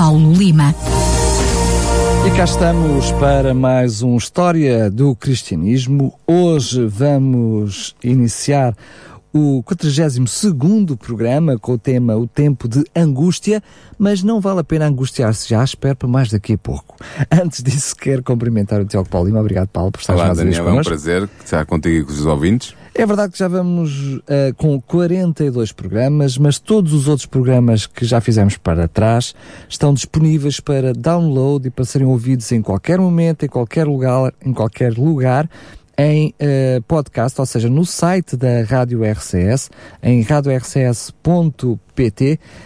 Paulo Lima. E cá estamos para mais um História do Cristianismo. Hoje vamos iniciar o 42 programa com o tema O Tempo de Angústia, mas não vale a pena angustiar-se já, espero para mais daqui a pouco. Antes disso, quero cumprimentar o Tiago Paulo Lima. Obrigado, Paulo, por estar Olá, mais Daniel, é um connosco. prazer estar contigo e com os ouvintes. É verdade que já vamos eh, com 42 programas, mas todos os outros programas que já fizemos para trás estão disponíveis para download e para serem ouvidos em qualquer momento, em qualquer lugar, em qualquer lugar em eh, podcast, ou seja, no site da Rádio RCS, em radiorcs.pt,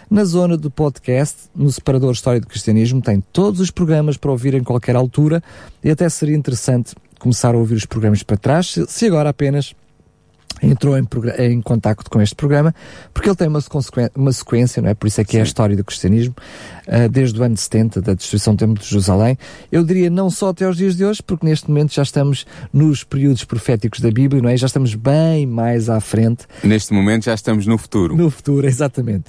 na zona do podcast, no separador História do Cristianismo, tem todos os programas para ouvir em qualquer altura e até seria interessante começar a ouvir os programas para trás, se agora apenas entrou em, em contacto com este programa, porque ele tem uma, uma sequência, não é? Por isso é que é a história do cristianismo, ah, desde o ano 70, da destruição do Templo de Jerusalém. Eu diria não só até aos dias de hoje, porque neste momento já estamos nos períodos proféticos da Bíblia, não é? Já estamos bem mais à frente. Neste momento já estamos no futuro. No futuro, exatamente.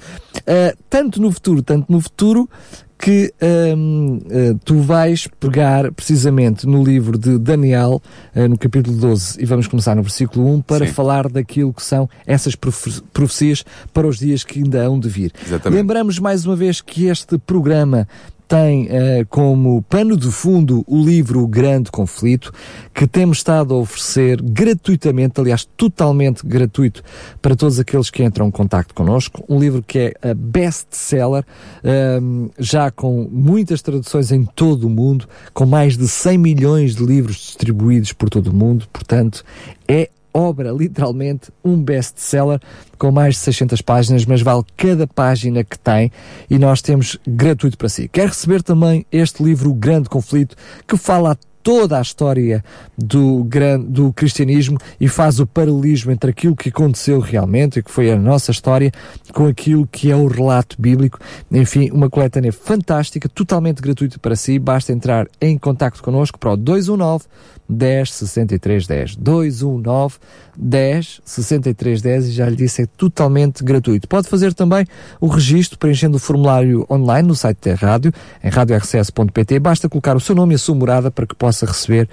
Ah, tanto no futuro, tanto no futuro, que ahm, ah, tu vais pegar precisamente no livro de Daniel, ah, no capítulo 12, e vamos começar no versículo 1, para Sim. falar daquilo que são essas profe- profecias para os dias que ainda hão de vir. Exatamente. Lembramos mais uma vez que este programa tem eh, como pano de fundo o livro O Grande Conflito, que temos estado a oferecer gratuitamente, aliás, totalmente gratuito para todos aqueles que entram em contacto connosco. Um livro que é best-seller, ehm, já com muitas traduções em todo o mundo, com mais de 100 milhões de livros distribuídos por todo o mundo, portanto, é obra, literalmente, um best-seller com mais de 600 páginas, mas vale cada página que tem e nós temos gratuito para si. Quer receber também este livro, O Grande Conflito, que fala toda a história do, gran- do cristianismo e faz o paralelismo entre aquilo que aconteceu realmente e que foi a nossa história com aquilo que é o relato bíblico. Enfim, uma coletânea fantástica, totalmente gratuita para si. Basta entrar em contacto connosco para o 219 10 63 10. 219 10 63 10 e já lhe disse, é totalmente gratuito. Pode fazer também o registro preenchendo o formulário online no site da rádio, em radiorcs.pt. Basta colocar o seu nome e a sua morada para que possa receber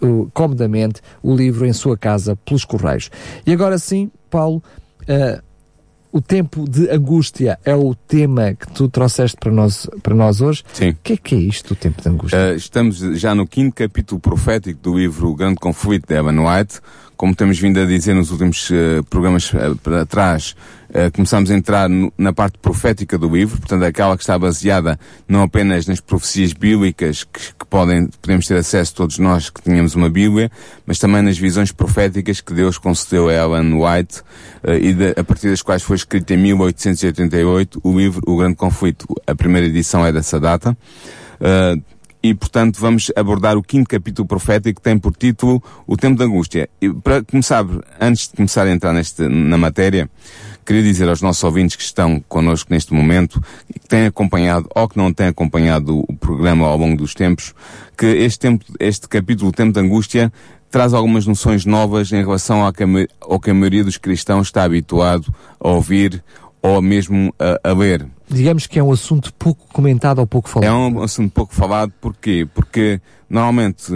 o- comodamente o livro em sua casa pelos correios. E agora sim, Paulo, ah, o tempo de angústia é o tema que tu trouxeste para nós, para nós hoje. Sim. O que é que é isto, o tempo de angústia? Uh, estamos já no quinto capítulo profético do livro O Grande Conflito de Evan White. Como temos vindo a dizer nos últimos uh, programas uh, para trás, uh, começamos a entrar no- na parte profética do livro, portanto aquela que está baseada não apenas nas profecias bíblicas que, que podem, podemos ter acesso todos nós que tínhamos uma Bíblia, mas também nas visões proféticas que Deus concedeu a Ellen White e de- a partir das quais foi escrito em 1888 o livro O Grande Conflito. A primeira edição é dessa data. Uh, e, portanto, vamos abordar o quinto capítulo profético que tem por título O Tempo da Angústia. E, para começar, antes de começar a entrar neste, na matéria, queria dizer aos nossos ouvintes que estão connosco neste momento, que têm acompanhado ou que não têm acompanhado o programa ao longo dos tempos, que este, tempo, este capítulo, O Tempo da Angústia, traz algumas noções novas em relação ao que a, ao que a maioria dos cristãos está habituado a ouvir ou mesmo a, a ler. Digamos que é um assunto pouco comentado ou pouco falado. É um assunto pouco falado, porquê? Porque normalmente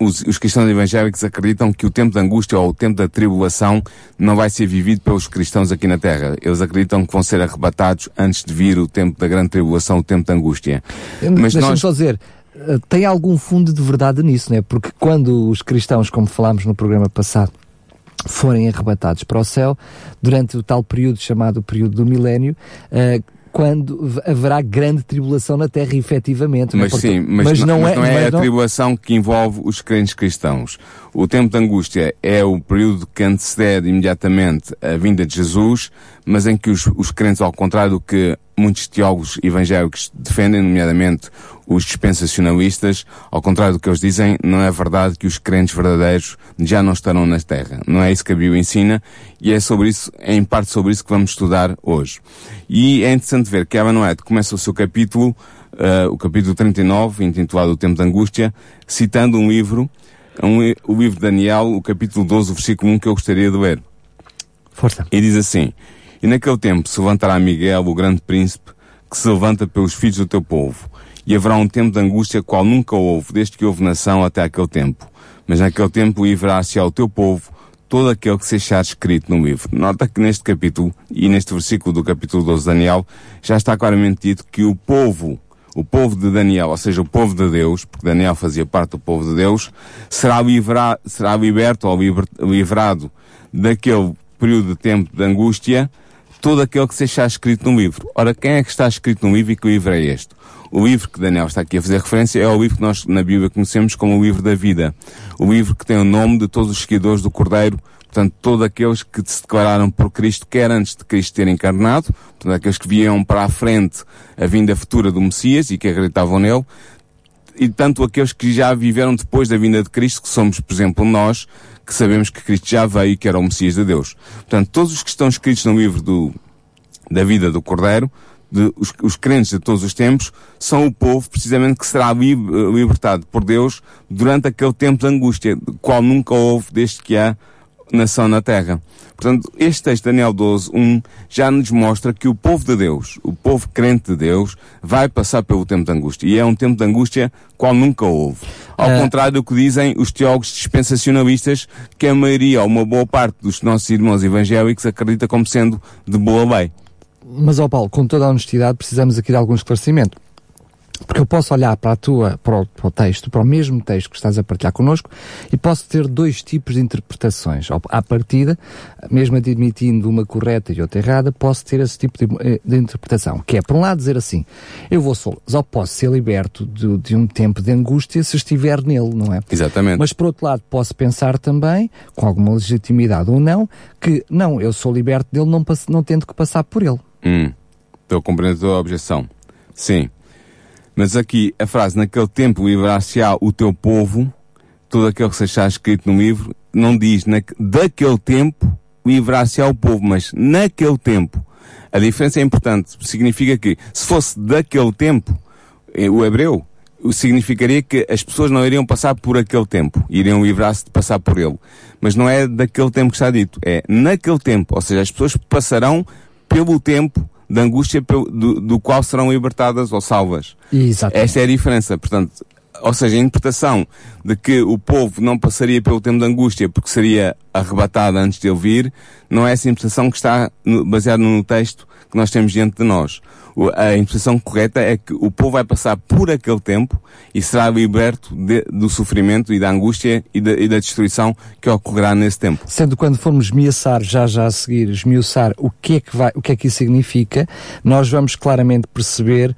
os, os cristãos evangélicos acreditam que o tempo da angústia ou o tempo da tribulação não vai ser vivido pelos cristãos aqui na Terra. Eles acreditam que vão ser arrebatados antes de vir o tempo da grande tribulação, o tempo da angústia. Mas Deixa-me nós, só dizer, eh, tem algum fundo de verdade nisso, né? Porque quando os cristãos, como falámos no programa passado, forem arrebatados para o céu, durante o tal período chamado período do milénio, eh, quando haverá grande tribulação na Terra, efetivamente. né? Mas sim, mas, não, mas não é mas a não- tribulação que envolve os crentes cristãos. O tempo de angústia é o período que antecede imediatamente a vinda de Jesus, mas em que os, os crentes, ao contrário do que muitos teólogos evangélicos defendem, nomeadamente os dispensacionalistas, ao contrário do que eles dizem, não é verdade que os crentes verdadeiros já não estarão na Terra. Não é isso que a Bíblia ensina e é sobre isso, é em parte sobre isso que vamos estudar hoje. E é interessante ver que Eva Noé começa o seu capítulo, uh, o capítulo 39, intitulado O Tempo da Angústia, citando um livro, um, o livro de Daniel, o capítulo 12, o versículo 1, que eu gostaria de ler. Força. E diz assim, E naquele tempo se levantará Miguel, o grande príncipe, que se levanta pelos filhos do teu povo, e haverá um tempo de angústia qual nunca houve, desde que houve nação até aquele tempo. Mas naquele tempo livrará-se ao teu povo todo aquele que se achar escrito no livro. Nota que neste capítulo, e neste versículo do capítulo 12 de Daniel, já está claramente dito que o povo, o povo de Daniel, ou seja, o povo de Deus, porque Daniel fazia parte do povo de Deus, será, livra, será liberto ou liber, livrado daquele período de tempo de angústia, todo aquele que se achar escrito no livro. Ora, quem é que está escrito no livro e que livro é este? O livro que Daniel está aqui a fazer referência é o livro que nós na Bíblia conhecemos como o livro da vida. O livro que tem o nome de todos os seguidores do Cordeiro, portanto, todos aqueles que se declararam por Cristo, quer antes de Cristo ter encarnado, portanto, aqueles que viam para a frente a vinda futura do Messias e que acreditavam nele, e tanto aqueles que já viveram depois da vinda de Cristo, que somos, por exemplo, nós, que sabemos que Cristo já veio e que era o Messias de Deus. Portanto, todos os que estão escritos no livro do, da vida do Cordeiro, de, os, os, crentes de todos os tempos são o povo precisamente que será li, libertado por Deus durante aquele tempo de angústia, qual nunca houve desde que há nação na terra. Portanto, este texto, Daniel 12, 1, já nos mostra que o povo de Deus, o povo crente de Deus, vai passar pelo tempo de angústia. E é um tempo de angústia qual nunca houve. Ao É. contrário do que dizem os teólogos dispensacionalistas, que a maioria, ou uma boa parte dos nossos irmãos evangélicos acredita como sendo de boa lei. Mas, ó Paulo, com toda a honestidade, precisamos aqui de algum esclarecimento. Porque eu posso olhar para a tua, para o, para o texto, para o mesmo texto que estás a partilhar connosco, e posso ter dois tipos de interpretações. À partida, mesmo admitindo uma correta e outra errada, posso ter esse tipo de, eh, de interpretação. Que é, por um lado, dizer assim, eu vou só, só posso ser liberto de, de um tempo de angústia se estiver nele, não é? Exatamente. Mas por outro lado, posso pensar também, com alguma legitimidade ou não, que não, eu sou liberto dele, não, não tendo que passar por ele. Hum, estou a compreender a tua objeção. Sim. Mas aqui, a frase, naquele tempo livrar-se-á o teu povo, todo aquele que se achar escrito no livro, não diz na, daquele tempo livrar-se-á o povo, mas naquele tempo. A diferença é importante. Significa que, se fosse daquele tempo, eh, o hebreu, significaria que as pessoas não iriam passar por aquele tempo, iriam livrar-se de passar por ele. Mas não é daquele tempo que está dito, é naquele tempo, ou seja, as pessoas passarão pelo tempo de angústia do, do qual serão libertadas ou salvas. Exatamente. Esta é a diferença, portanto, ou seja, a interpretação de que o povo não passaria pelo tempo de angústia porque seria arrebatado antes de ele vir, não é essa interpretação que está baseada no texto que nós temos diante de nós. A interpretação correta é que o povo vai passar por aquele tempo e será liberto de- do sofrimento e da angústia e da, e da destruição que ocorrerá nesse tempo. Sendo quando formos esmiuçar, já já a seguir, esmiuçar o que é que vai, o que é que isso significa, nós vamos claramente perceber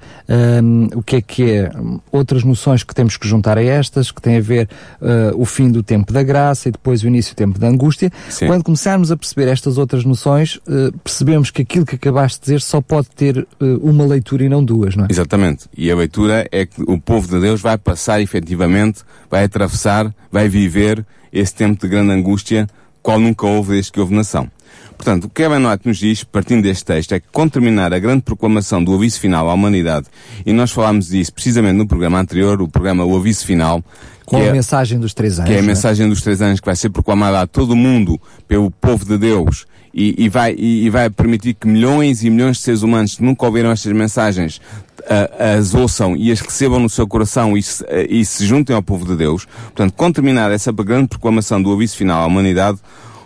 hum, o que é que é hum, outras noções que temos que juntar a estas, que tem a ver uh, o fim do tempo da graça e depois o início do tempo da angústia. Sim. Quando começarmos a perceber estas outras noções, uh, percebemos que aquilo que acabaste de dizer só pode ter uh, uma leitura e não duas, não é? Exatamente. E a leitura é que o povo de Deus vai passar efetivamente, vai atravessar, vai viver esse tempo de grande angústia, qual nunca houve desde que houve nação. Portanto, o que White nos diz, partindo deste texto, é que com terminar a grande proclamação do aviso final à humanidade, e nós falámos disso precisamente no programa anterior, o programa O Aviso Final, Com a é, mensagem dos três anos. que é a não mensagem dos três anos que vai ser proclamada a todo o mundo pelo povo de Deus e, e vai, e, e vai permitir que milhões e milhões de seres humanos que nunca ouviram estas mensagens ah, as ouçam e as recebam no seu coração e se, ah, e se juntem ao povo de Deus. Portanto, com terminar essa grande proclamação do aviso final à humanidade,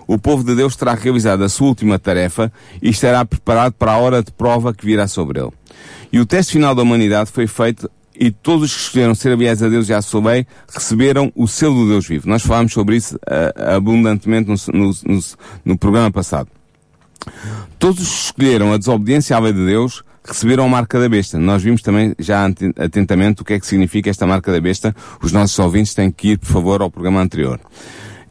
o povo de Deus terá realizado a sua última tarefa e estará preparado para a hora de prova que virá sobre ele. E o teste final da humanidade foi feito e todos os que escolheram ser aliás a Deus e à sua lei receberam o selo do Deus vivo. Nós falámos sobre isso ah, abundantemente no, no, no, no programa passado. Todos os que escolheram a desobediência à lei de Deus receberam a marca da besta. Nós vimos também já atentamente o que é que significa esta marca da besta. Os nossos ouvintes têm que ir, por favor, ao programa anterior.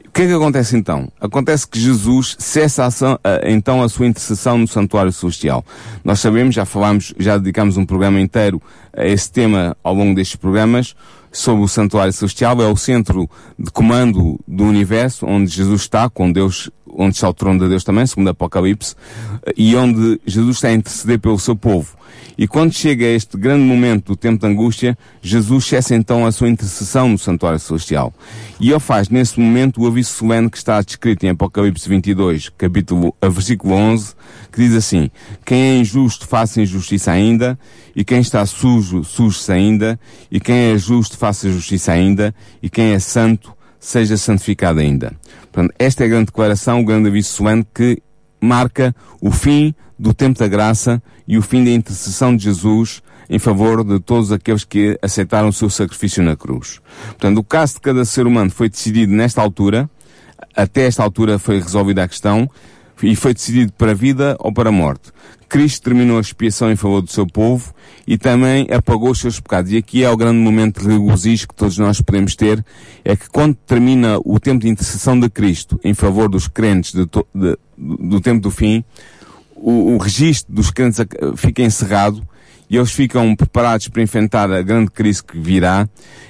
O que é que acontece então? Acontece que Jesus cessa a ação, a, então a sua intercessão no santuário celestial. Nós sabemos, já falámos, já dedicámos um programa inteiro a esse tema ao longo destes programas, sobre o santuário celestial, é o centro de comando do universo, onde Jesus está, com Deus, onde está o trono de Deus também, segundo Apocalipse, e onde Jesus está a interceder pelo seu povo. E quando chega a este grande momento do tempo de angústia, Jesus cessa então a sua intercessão no santuário celestial. E ele faz nesse momento o aviso solene que está descrito em Apocalipse 22, capítulo, versículo 11, que diz assim, quem é injusto faça injustiça ainda, e quem está sujo, suje-se ainda, e quem é justo faça justiça ainda, e quem é santo, seja santificado ainda. Portanto, esta é a grande declaração, o grande aviso solene que marca o fim do tempo da graça e o fim da intercessão de Jesus em favor de todos aqueles que aceitaram o seu sacrifício na cruz. Portanto, o caso de cada ser humano foi decidido nesta altura, até esta altura foi resolvida a questão, e foi decidido para a vida ou para a morte. Cristo terminou a expiação em favor do seu povo e também apagou os seus pecados. E aqui é o grande momento de regozijo que todos nós podemos ter, é que quando termina o tempo de intercessão de Cristo em favor dos crentes de, de, do tempo do fim, o, o registro dos crentes fica encerrado e eles ficam preparados para enfrentar a grande crise que virá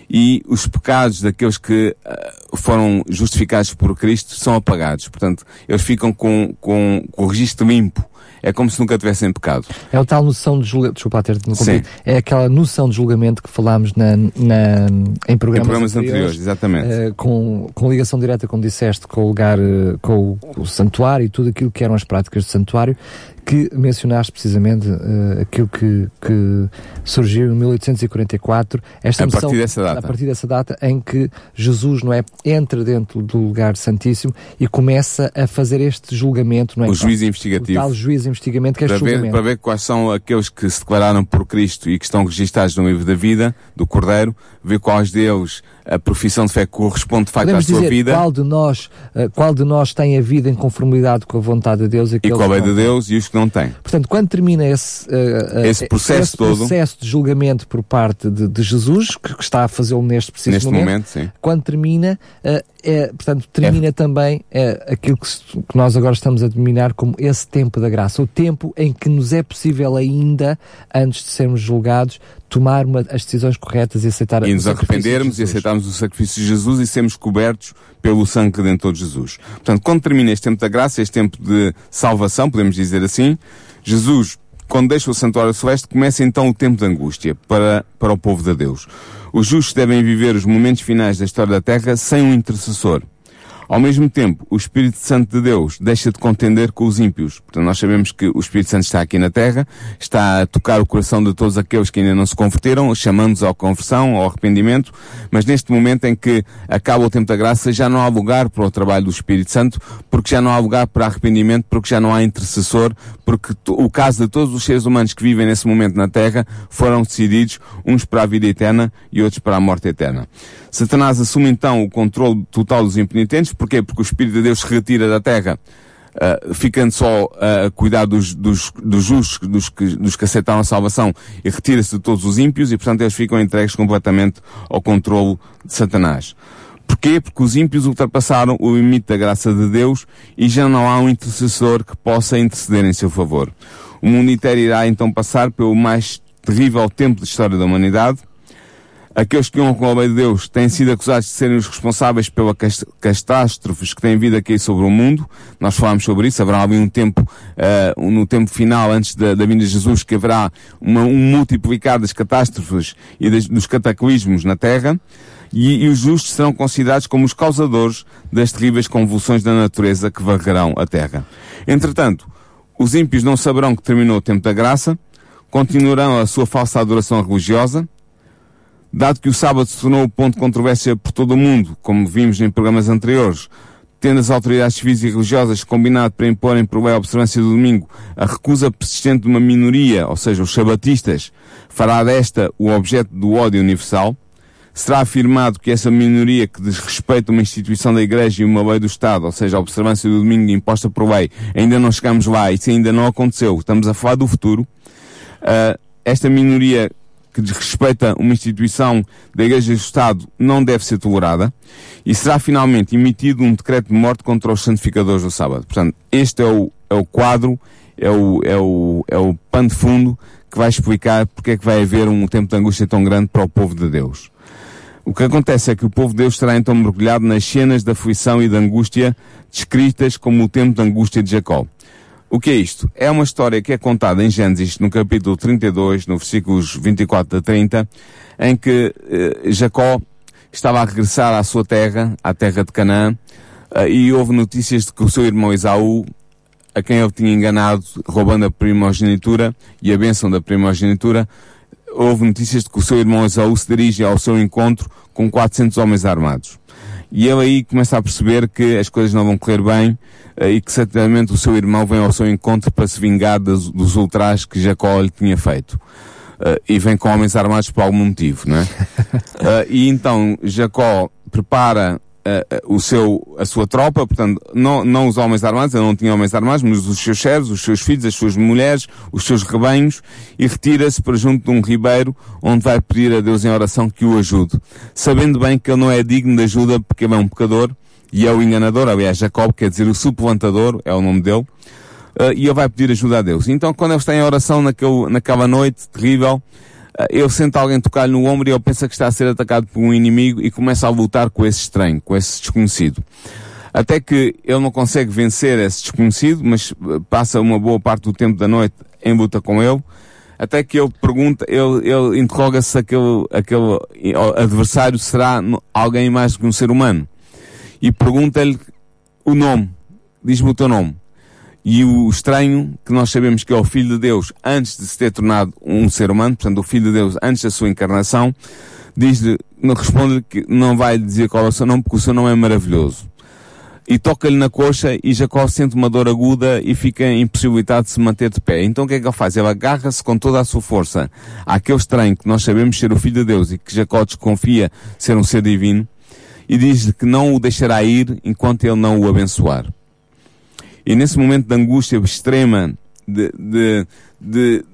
e os pecados daqueles que uh, foram justificados por Cristo são apagados. Portanto, eles ficam com, com, com o registro limpo. É como se nunca tivessem pecado. É a tal noção de julgamento, desculpa ter é aquela noção de julgamento que falámos na, na, em programas, em programas anteriores, anteriores exatamente. Uh, com, com ligação direta, como disseste, com o lugar, uh, com o, o santuário e tudo aquilo que eram as práticas do santuário, que mencionaste precisamente uh, aquilo que, que surgiu em 1844, esta a partir dessa data. a partir dessa data em que Jesus não é entra dentro do lugar santíssimo e começa a fazer este julgamento, não é? O juiz investigativo. O tal juiz investigativo que é para. Ver, para ver quais são aqueles que se declararam por Cristo e que estão registados no livro da vida do Cordeiro, ver quais deles a profissão de fé corresponde de facto Podemos à sua dizer, vida. Qual de nós, uh, qual de nós tem a vida em conformidade com a vontade de Deus e qual é de Deus e os que não têm. Portanto, quando termina esse, uh, esse processo esse todo, processo de julgamento por parte de, de Jesus, que, que, está a fazê-lo neste preciso neste momento, momento sim. quando termina, uh, é, portanto, termina é. também é, aquilo que, que, nós agora estamos a denominar como esse tempo da graça, o tempo em que nos é possível ainda, antes de sermos julgados, tomar uma, as decisões corretas e aceitar e nos arrependermos e aceitarmos o sacrifício de Jesus e sermos cobertos pelo sangue redentor de Jesus. Portanto, quando termina este tempo da graça, este tempo de salvação, podemos dizer assim, Jesus, quando deixa o santuário celeste, começa então o tempo de angústia para, para o povo de Deus. Os justos devem viver os momentos finais da história da Terra sem um intercessor. Ao mesmo tempo, o Espírito Santo de Deus deixa de contender com os ímpios. Portanto, nós sabemos que o Espírito Santo está aqui na Terra, está a tocar o coração de todos aqueles que ainda não se converteram, chamando-os à conversão, ao arrependimento, mas neste momento em que acaba o tempo da graça, já não há lugar para o trabalho do Espírito Santo, porque já não há lugar para arrependimento, porque já não há intercessor, porque o caso de todos os seres humanos que vivem nesse momento na Terra foram decididos, uns para a vida eterna e outros para a morte eterna. Satanás assume então o controle total dos impenitentes, porquê? Porque o Espírito de Deus se retira da terra, uh, ficando só a cuidar dos, dos, dos justos, dos que, dos que aceitaram a salvação, e retira-se de todos os ímpios, e portanto eles ficam entregues completamente ao controle de Satanás. Porquê? Porque os ímpios ultrapassaram o limite da graça de Deus e já não há um intercessor que possa interceder em seu favor. O mundo inteiro irá então passar pelo mais terrível tempo de história da humanidade, Aqueles que honram a lei de Deus têm sido acusados de serem os responsáveis pelas catástrofes que têm vindo a cair sobre o mundo. Nós falámos sobre isso. Haverá ali um tempo, uh, no tempo final, antes da, da vinda de Jesus, que haverá uma, um multiplicar das catástrofes e das, dos cataclismos na Terra. E, e, os justos serão considerados como os causadores das terríveis convulsões da natureza que varrerão a Terra. Entretanto, os ímpios não saberão que terminou o tempo da graça, continuarão a sua falsa adoração religiosa, Dado que o sábado se tornou o ponto de controvérsia por todo o mundo, como vimos em programas anteriores, tendo as autoridades civis e religiosas combinado para imporem por lei a observância do domingo, a recusa persistente de uma minoria, ou seja, os sabatistas, fará desta o objeto do ódio universal, será afirmado que essa minoria que desrespeita uma instituição da Igreja e uma lei do Estado, ou seja, a observância do domingo imposta por lei, ainda não chegamos lá, isso ainda não aconteceu, estamos a falar do futuro, uh, esta minoria que desrespeita uma instituição da Igreja do Estado não deve ser tolerada e será finalmente emitido um decreto de morte contra os santificadores do sábado. Portanto, este é o, é o quadro, é o, é, o, é o pano de fundo que vai explicar porque é que vai haver um tempo de angústia tão grande para o povo de Deus. O que acontece é que o povo de Deus estará então mergulhado nas cenas da aflição e da angústia descritas como o tempo de angústia de Jacó. O que é isto? É uma história que é contada em Gênesis, no capítulo 32, no versículos 24 a 30, em que eh, Jacó estava a regressar à sua terra, à terra de Canaã, eh, e houve notícias de que o seu irmão Esaú, a quem ele tinha enganado, roubando a primogenitura e a bênção da primogenitura, houve notícias de que o seu irmão Esaú se dirige ao seu encontro com 400 homens armados. E ele aí começa a perceber que as coisas não vão correr bem uh, e que certamente o seu irmão vem ao seu encontro para se vingar dos, dos ultrajes que Jacó lhe tinha feito. Uh, e vem com homens armados por algum motivo, não é? uh, e então Jacó prepara uh, o seu, a sua tropa, portanto, não, não os homens armados, ele não tinha homens armados, mas os seus servos, os seus filhos, as suas mulheres, os seus rebanhos, e retira-se para junto de um ribeiro, onde vai pedir a Deus em oração que o ajude, sabendo bem que ele não é digno de ajuda porque ele é um pecador, e é o enganador, aliás, Jacob quer dizer o suplantador, é o nome dele, uh, e ele vai pedir ajuda a Deus. Então, quando ele está em oração naquele, naquela noite terrível, eh, ele sente alguém tocar-lhe no ombro e ele pensa que está a ser atacado por um inimigo e começa a lutar com esse estranho, com esse desconhecido. Até que ele não consegue vencer esse desconhecido, mas eh, passa uma boa parte do tempo da noite em luta com ele, até que ele pergunta, ele, ele interroga-se se aquele, aquele adversário será alguém mais do que um ser humano. E pergunta-lhe o nome. Diz-me o teu nome. E o estranho, que nós sabemos que é o Filho de Deus antes de se ter tornado um ser humano, portanto, o Filho de Deus antes da sua encarnação, diz-lhe, responde-lhe que não vai dizer qual é o seu nome, porque o seu nome é maravilhoso. E toca-lhe na coxa e Jacó sente uma dor aguda e fica impossibilitado de se manter de pé. Então o que é que ele faz? Ele agarra-se com toda a sua força àquele estranho que nós sabemos ser o Filho de Deus e que Jacó desconfia ser um ser divino e diz-lhe que não o deixará ir enquanto ele não o abençoar. E nesse momento de angústia extrema, de, de, de,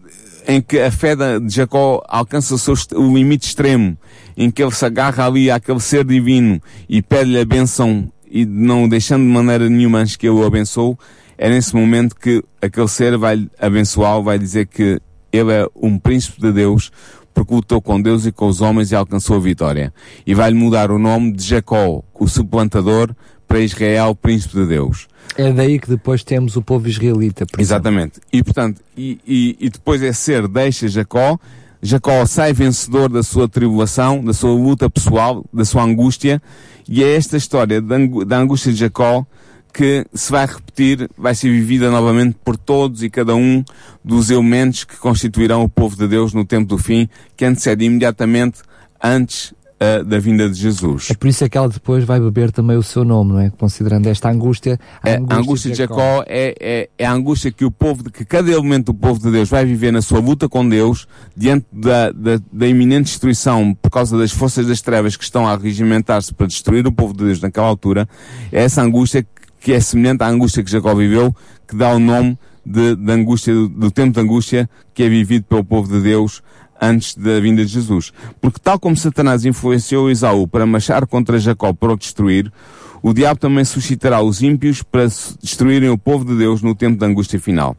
em que a fé de Jacó alcança o, seu, o limite extremo, em que ele se agarra ali àquele ser divino e pede-lhe a benção e não deixando de maneira nenhuma antes que ele o abençoe, é nesse momento que aquele ser vai abençoá-lo, vai dizer que ele é um príncipe de Deus, porque lutou com Deus e com os homens e alcançou a vitória. E vai-lhe mudar o nome de Jacó, o suplantador, para Israel, príncipe de Deus. É daí que depois temos o povo israelita. Exatamente. E portanto, e, e, e depois é ser deixa Jacó, Jacó sai vencedor da sua tribulação, da sua luta pessoal, da sua angústia, e é esta história da angústia de Jacó que se vai repetir, vai ser vivida novamente por todos e cada um dos elementos que constituirão o povo de Deus no tempo do fim, que antecede imediatamente antes uh, da vinda de Jesus. É por isso é que ela depois vai beber também o seu nome, não é? Considerando esta angústia. A é, angústia, a angústia de Jacó, Jacó é, é, é, a angústia que o povo, que cada elemento do povo de Deus vai viver na sua luta com Deus, diante da, da, da iminente destruição por causa das forças das trevas que estão a regimentar-se para destruir o povo de Deus naquela altura. É essa angústia que é semelhante à angústia que Jacó viveu, que dá o nome de, de angústia, do, do tempo de angústia que é vivido pelo povo de Deus antes da vinda de Jesus. Porque tal como Satanás influenciou Esaú para marchar contra Jacó para o destruir, o diabo também suscitará os ímpios para destruírem o povo de Deus no tempo da angústia final.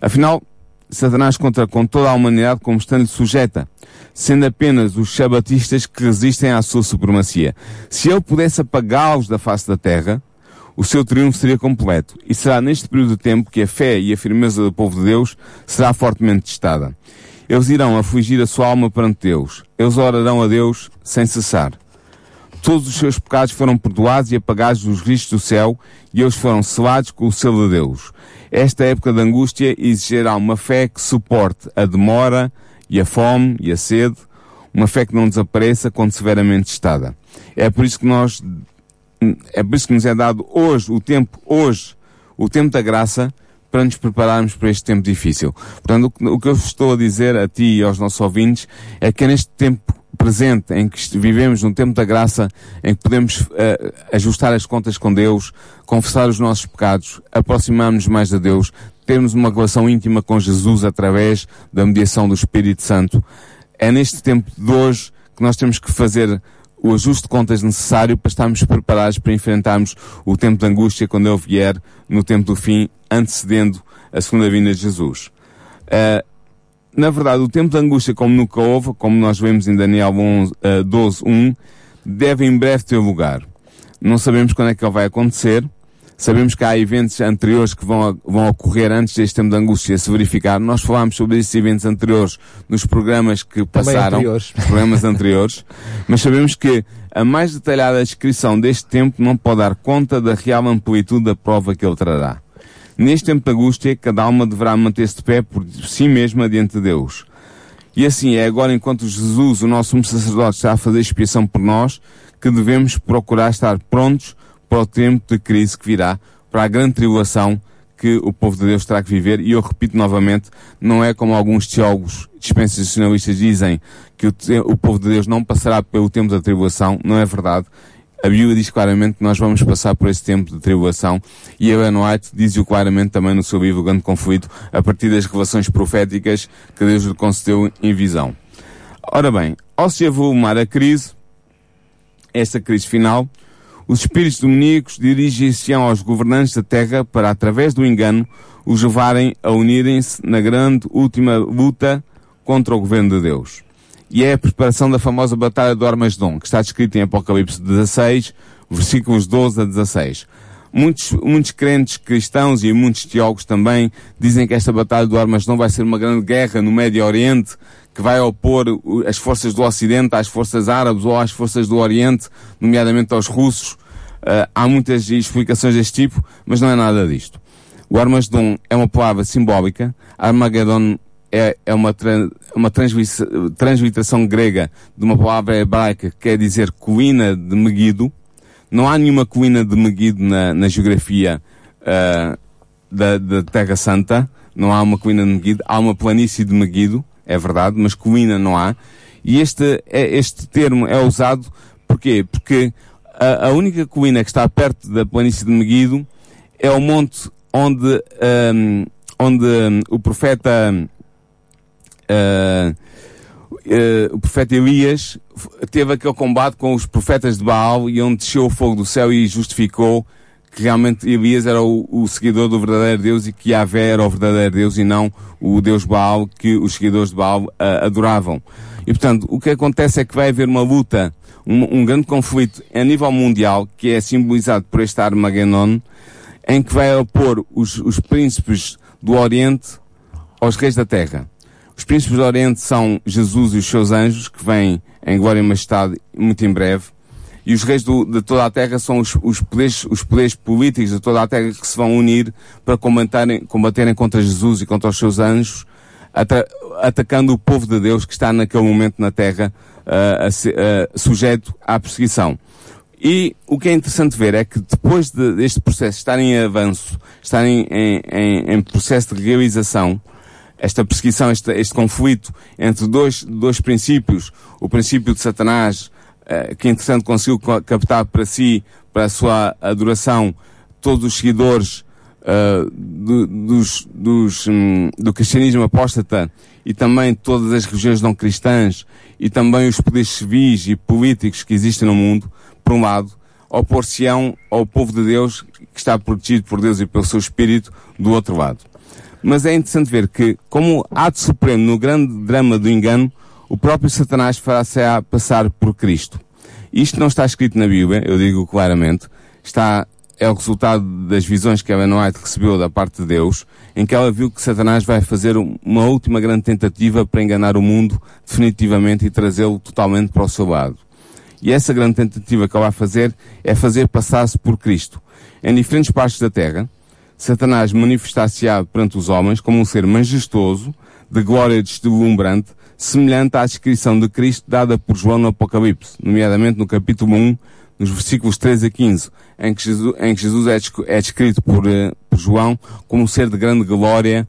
Afinal, Satanás conta com toda a humanidade como estando-lhe sujeta, sendo apenas os sabatistas que resistem à sua supremacia. Se ele pudesse apagá-los da face da terra, o seu triunfo seria completo. E será neste período de tempo que a fé e a firmeza do povo de Deus será fortemente testada. Eles irão afligir a sua alma perante Deus. Eles orarão a Deus sem cessar. Todos os seus pecados foram perdoados e apagados dos riscos do céu e eles foram selados com o selo de Deus. Esta época de angústia exigirá uma fé que suporte a demora e a fome e a sede, uma fé que não desapareça quando severamente testada. É por isso que nós, é por isso que nos é dado hoje, o tempo, hoje, o tempo da graça, para nos prepararmos para este tempo difícil. Portanto, o que eu estou a dizer a ti e aos nossos ouvintes é que neste tempo presente em que vivemos num tempo da graça, em que podemos uh, ajustar as contas com Deus, confessar os nossos pecados, aproximar-nos mais de Deus, termos uma relação íntima com Jesus através da mediação do Espírito Santo, é neste tempo de hoje que nós temos que fazer o ajuste de contas necessário para estarmos preparados para enfrentarmos o tempo de angústia quando ele vier no tempo do fim, antecedendo a segunda vinda de Jesus. Uh, na verdade, o tempo de angústia, como nunca houve, como nós vemos em Daniel 11, uh, 12, 1, deve em breve ter lugar. Não sabemos quando é que ele vai acontecer, Sabemos que há eventos anteriores que vão, vão ocorrer antes deste tempo de angústia se verificar. Nós falámos sobre esses eventos anteriores nos programas que passaram, anteriores. programas anteriores, mas sabemos que a mais detalhada descrição deste tempo não pode dar conta da real amplitude da prova que ele trará. Neste tempo de angústia, cada alma deverá manter-se de pé por si mesma diante de Deus. E assim é agora enquanto Jesus, o nosso sumo sacerdote, está a fazer expiação por nós, que devemos procurar estar prontos para o tempo de crise que virá, para a grande tribulação que o povo de Deus terá que viver. E eu repito novamente, não é como alguns teólogos dispensacionalistas dizem que o, o povo de Deus não passará pelo tempo da tribulação. Não é verdade. A Bíblia diz claramente que nós vamos passar por esse tempo de tribulação e Ellen White diz-o claramente também no seu livro Grande Conflito, a partir das revelações proféticas que Deus lhe concedeu em visão. Ora bem, ao se avolumar a crise, esta crise final, os espíritos demoníacos dirigem-se aos governantes da terra para, através do engano, os levarem a unirem-se na grande última luta contra o governo de Deus. E é a preparação da famosa Batalha do Armagedon, que está descrita em Apocalipse 16, versículos 12 a 16. Muitos, muitos crentes cristãos e muitos teólogos também dizem que esta Batalha do Armagedon vai ser uma grande guerra no Médio Oriente, que vai opor as forças do Ocidente às forças árabes ou às forças do Oriente, nomeadamente aos russos. Uh, há muitas explicações deste tipo, mas não é nada disto. O Armagedon é uma palavra simbólica. Armagedon é, é uma, tra uma transliteração grega de uma palavra hebraica que quer dizer colina de Megido. Não há nenhuma colina de Megido na, na geografia uh, da, da Terra Santa. Não há uma colina de Megido. Há uma planície de Megido é verdade, mas colina não há. E este, é, este termo é usado porquê? Porque a, a, única colina que está perto da planície de Meguido é o monte onde, um, onde um, o profeta uh, uh, o profeta Elias teve aquele combate com os profetas de Baal e onde desceu o fogo do céu e justificou que realmente Elias era o, o, seguidor do verdadeiro Deus e que Yahvé era o verdadeiro Deus e não o Deus Baal que os seguidores de Baal uh, adoravam. E portanto, o que acontece é que vai haver uma luta, um, um, grande conflito a nível mundial, que é simbolizado por este Armagedon, em que vai opor os, os príncipes do Oriente aos reis da Terra. Os príncipes do Oriente são Jesus e os seus anjos, que vêm em glória e majestade muito em breve. E os reis do, de toda a terra são os, os, poderes, os poderes políticos de toda a terra que se vão unir para combaterem, combaterem contra Jesus e contra os seus anjos, ata, atacando o povo de Deus que está naquele momento na terra uh, uh, sujeito à perseguição. E o que é interessante ver é que depois de, deste processo estar em avanço, estarem em, em, em, processo de realização, esta perseguição, este, este conflito entre dois, dois princípios, o princípio de Satanás que interessante conseguiu captar para si, para a sua adoração, todos os seguidores uh, do, dos, dos, um, do cristianismo apóstata e também todas as religiões não cristãs e também os poderes civis e políticos que existem no mundo, por um lado, opor-se-ão ao povo de Deus que está protegido por Deus e pelo seu Espírito, do outro lado. Mas é interessante ver que, como ato supremo no grande drama do engano, o próprio Satanás fará-se passar por Cristo. Isto não está escrito na Bíblia, eu digo claramente, está, é o resultado das visões que Ellen White recebeu da parte de Deus, em que ela viu que Satanás vai fazer uma última grande tentativa para enganar o mundo definitivamente e trazê-lo totalmente para o seu lado. E essa grande tentativa que ela vai fazer é fazer passar-se por Cristo. Em diferentes partes da Terra, Satanás manifestar-se-á perante os homens como um ser majestoso, de glória deslumbrante, semelhante à descrição de Cristo dada por João no Apocalipse, nomeadamente no capítulo 1, nos versículos 13 a 15, em que Jesus, em que Jesus é, é descrito por, uh, por João como um ser de grande glória,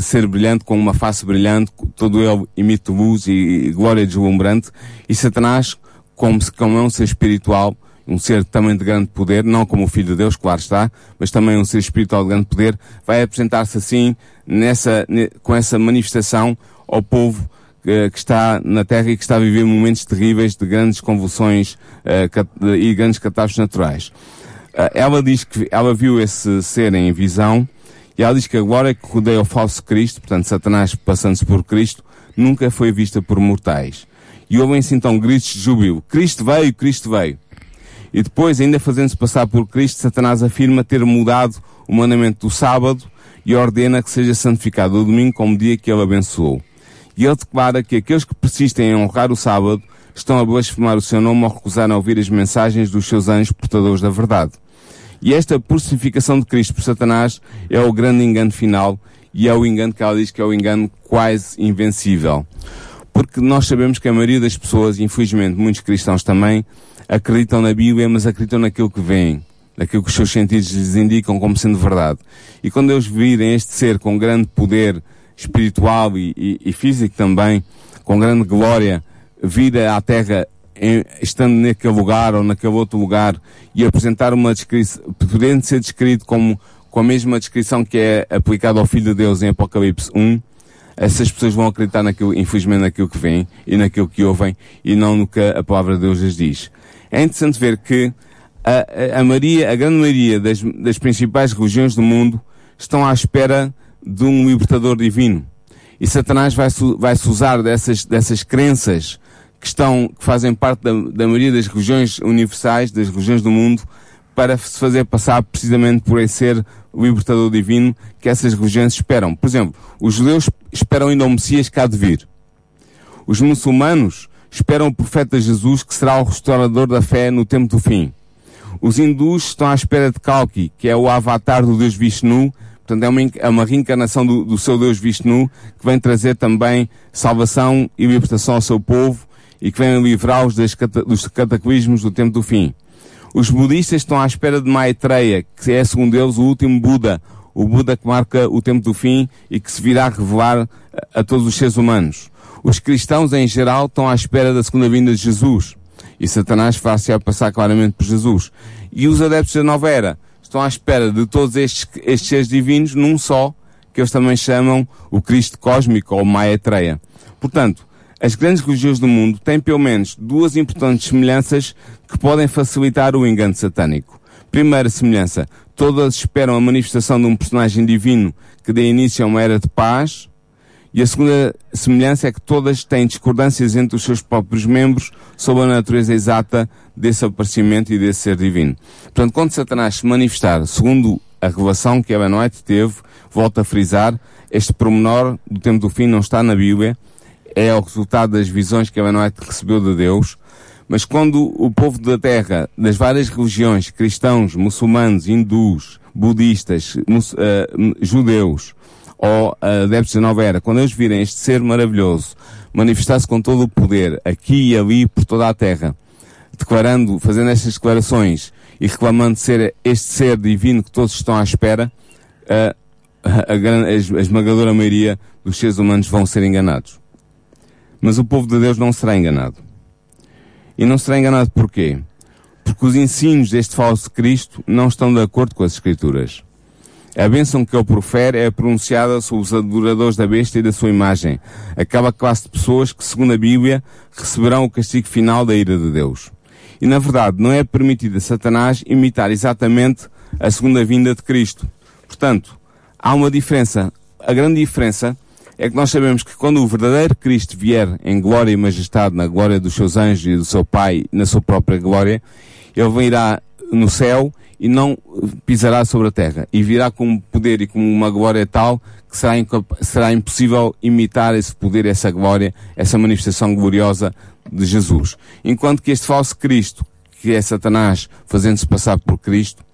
ser brilhante, com uma face brilhante, todo ele imita luz e, e glória deslumbrante, e Satanás, como, como é um ser espiritual, um ser também de grande poder, não como o Filho de Deus, claro está, mas também um ser espiritual de grande poder, vai apresentar-se assim, nessa, com essa manifestação ao povo uh, que está na Terra e que está a viver momentos terríveis de grandes convulsões uh, e grandes catástrofes naturais. Uh, ela diz que ela viu esse ser em visão e ela diz que a glória que rodeia o falso Cristo, portanto Satanás passando-se por Cristo, nunca foi vista por mortais. E ouvem-se então gritos de júbilo. Cristo veio, Cristo veio. E depois, ainda fazendo-se passar por Cristo, Satanás afirma ter mudado o mandamento do sábado e ordena que seja santificado o domingo como dia que ele abençoou. E ele declara que aqueles que persistem em honrar o sábado estão a blasfemar o seu nome ao recusar a ouvir as mensagens dos seus anjos portadores da verdade. E esta crucificação de Cristo por Satanás é o grande engano final e é o engano que ela diz que é o engano quase invencível. Porque nós sabemos que a maioria das pessoas, infelizmente muitos cristãos também, acreditam na Bíblia, mas acreditam naquilo que veem, naquilo que os seus sentidos lhes indicam como sendo verdade. E quando eles virem este ser com grande poder espiritual e, e, e físico também, com grande glória, vir à Terra em, estando naquele lugar ou naquele outro lugar e apresentar uma descrição, podendo ser descrito como com a mesma descrição que é aplicada ao Filho de Deus em Apocalipse 1, essas pessoas vão acreditar naquilo, infelizmente naquilo que vêm e naquilo que ouvem e não no que a palavra de Deus lhes diz. É interessante ver que a, a, Maria, a grande maioria das, das principais religiões do mundo estão à espera de um libertador divino. E Satanás vai se vai -se usar dessas, dessas crenças que estão, que fazem parte da, da maioria das religiões universais, das religiões do mundo, para se fazer passar precisamente por esse ser o libertador divino que essas religiões esperam. Por exemplo, os judeus esperam ainda o Messias cá de vir. Os muçulmanos esperam o profeta Jesus que será o restaurador da fé no tempo do fim. Os hindus estão à espera de Kalki, que é o avatar do Deus Vishnu, portanto é uma, é uma reencarnação do, do seu Deus Vishnu, que vem trazer também salvação e libertação ao seu povo e que vem livrá-los dos cataclismos do tempo do fim. Os budistas estão à espera de Maitreya, que é, segundo eles, o último Buda, o Buda que marca o tempo do fim e que se virá revelar a, a todos os seres humanos. Os cristãos, em geral, estão à espera da segunda vinda de Jesus. E Satanás faz-se a passar claramente por Jesus. E os adeptos da nova era estão à espera de todos estes, estes seres divinos num só, que eles também chamam o Cristo cósmico ou Maitreya. Portanto, as grandes religiões do mundo têm pelo menos duas importantes semelhanças que podem facilitar o engano satânico. Primeira semelhança, todas esperam a manifestação de um personagem divino que dê início a uma era de paz, e a segunda semelhança é que todas têm discordâncias entre os seus próprios membros sobre a natureza exata desse aparecimento e desse ser divino. Portanto, quando Satanás se manifestar, segundo a revelação que Ellen White teve, volta a frisar, este promenor do tempo do fim não está na Bíblia, é o resultado das visões que Ellen White recebeu de Deus, mas quando o povo da terra, das várias religiões, cristãos, muçulmanos, hindus, budistas, uh, judeus, ou adeptos da nova era, quando eles virem este ser maravilhoso manifestar-se com todo o poder, aqui e ali, por toda a terra, declarando, fazendo estas declarações e reclamando ser este ser divino que todos estão à espera, a, a, a, a esmagadora maioria dos seres humanos vão ser enganados. Mas o povo de Deus não será enganado. E não será enganado porquê? Porque os ensinos deste falso Cristo não estão de acordo com as Escrituras. A bênção que ele profere é pronunciada sobre os adoradores da besta e da sua imagem, aquela classe de pessoas que, segundo a Bíblia, receberão o castigo final da ira de Deus. E na verdade, não é permitido a Satanás imitar exatamente a segunda vinda de Cristo. Portanto, há uma diferença. A grande diferença é que nós sabemos que quando o verdadeiro Cristo vier em glória e majestade, na glória dos seus anjos e do seu Pai, na sua própria glória, ele virá no céu e não pisará sobre a terra. E virá com um poder e com uma glória tal que será, será impossível imitar esse poder, essa glória, essa manifestação gloriosa de Jesus. Enquanto que este falso Cristo, que é Satanás fazendo-se passar por Cristo,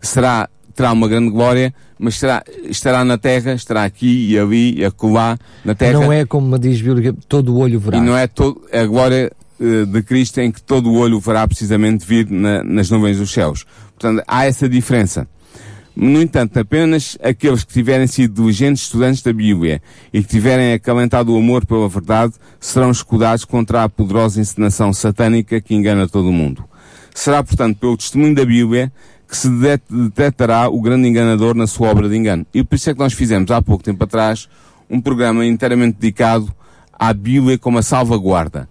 será terá uma grande glória, mas estará, estará na terra, estará aqui e ali e acolá na terra. Não é como diz Bíblia, todo o olho verá. E não é todo, a glória de Cristo em que todo o olho verá precisamente vir na, nas nuvens dos céus. Portanto, há essa diferença. No entanto, apenas aqueles que tiverem sido diligentes estudantes da Bíblia e que tiverem acalentado o amor pela verdade serão escudados contra a poderosa encenação satânica que engana todo o mundo. Será, portanto, pelo testemunho da Bíblia que se detectará o grande enganador na sua obra de engano. E por isso é que nós fizemos há pouco tempo atrás um programa inteiramente dedicado à Bíblia como a salvaguarda.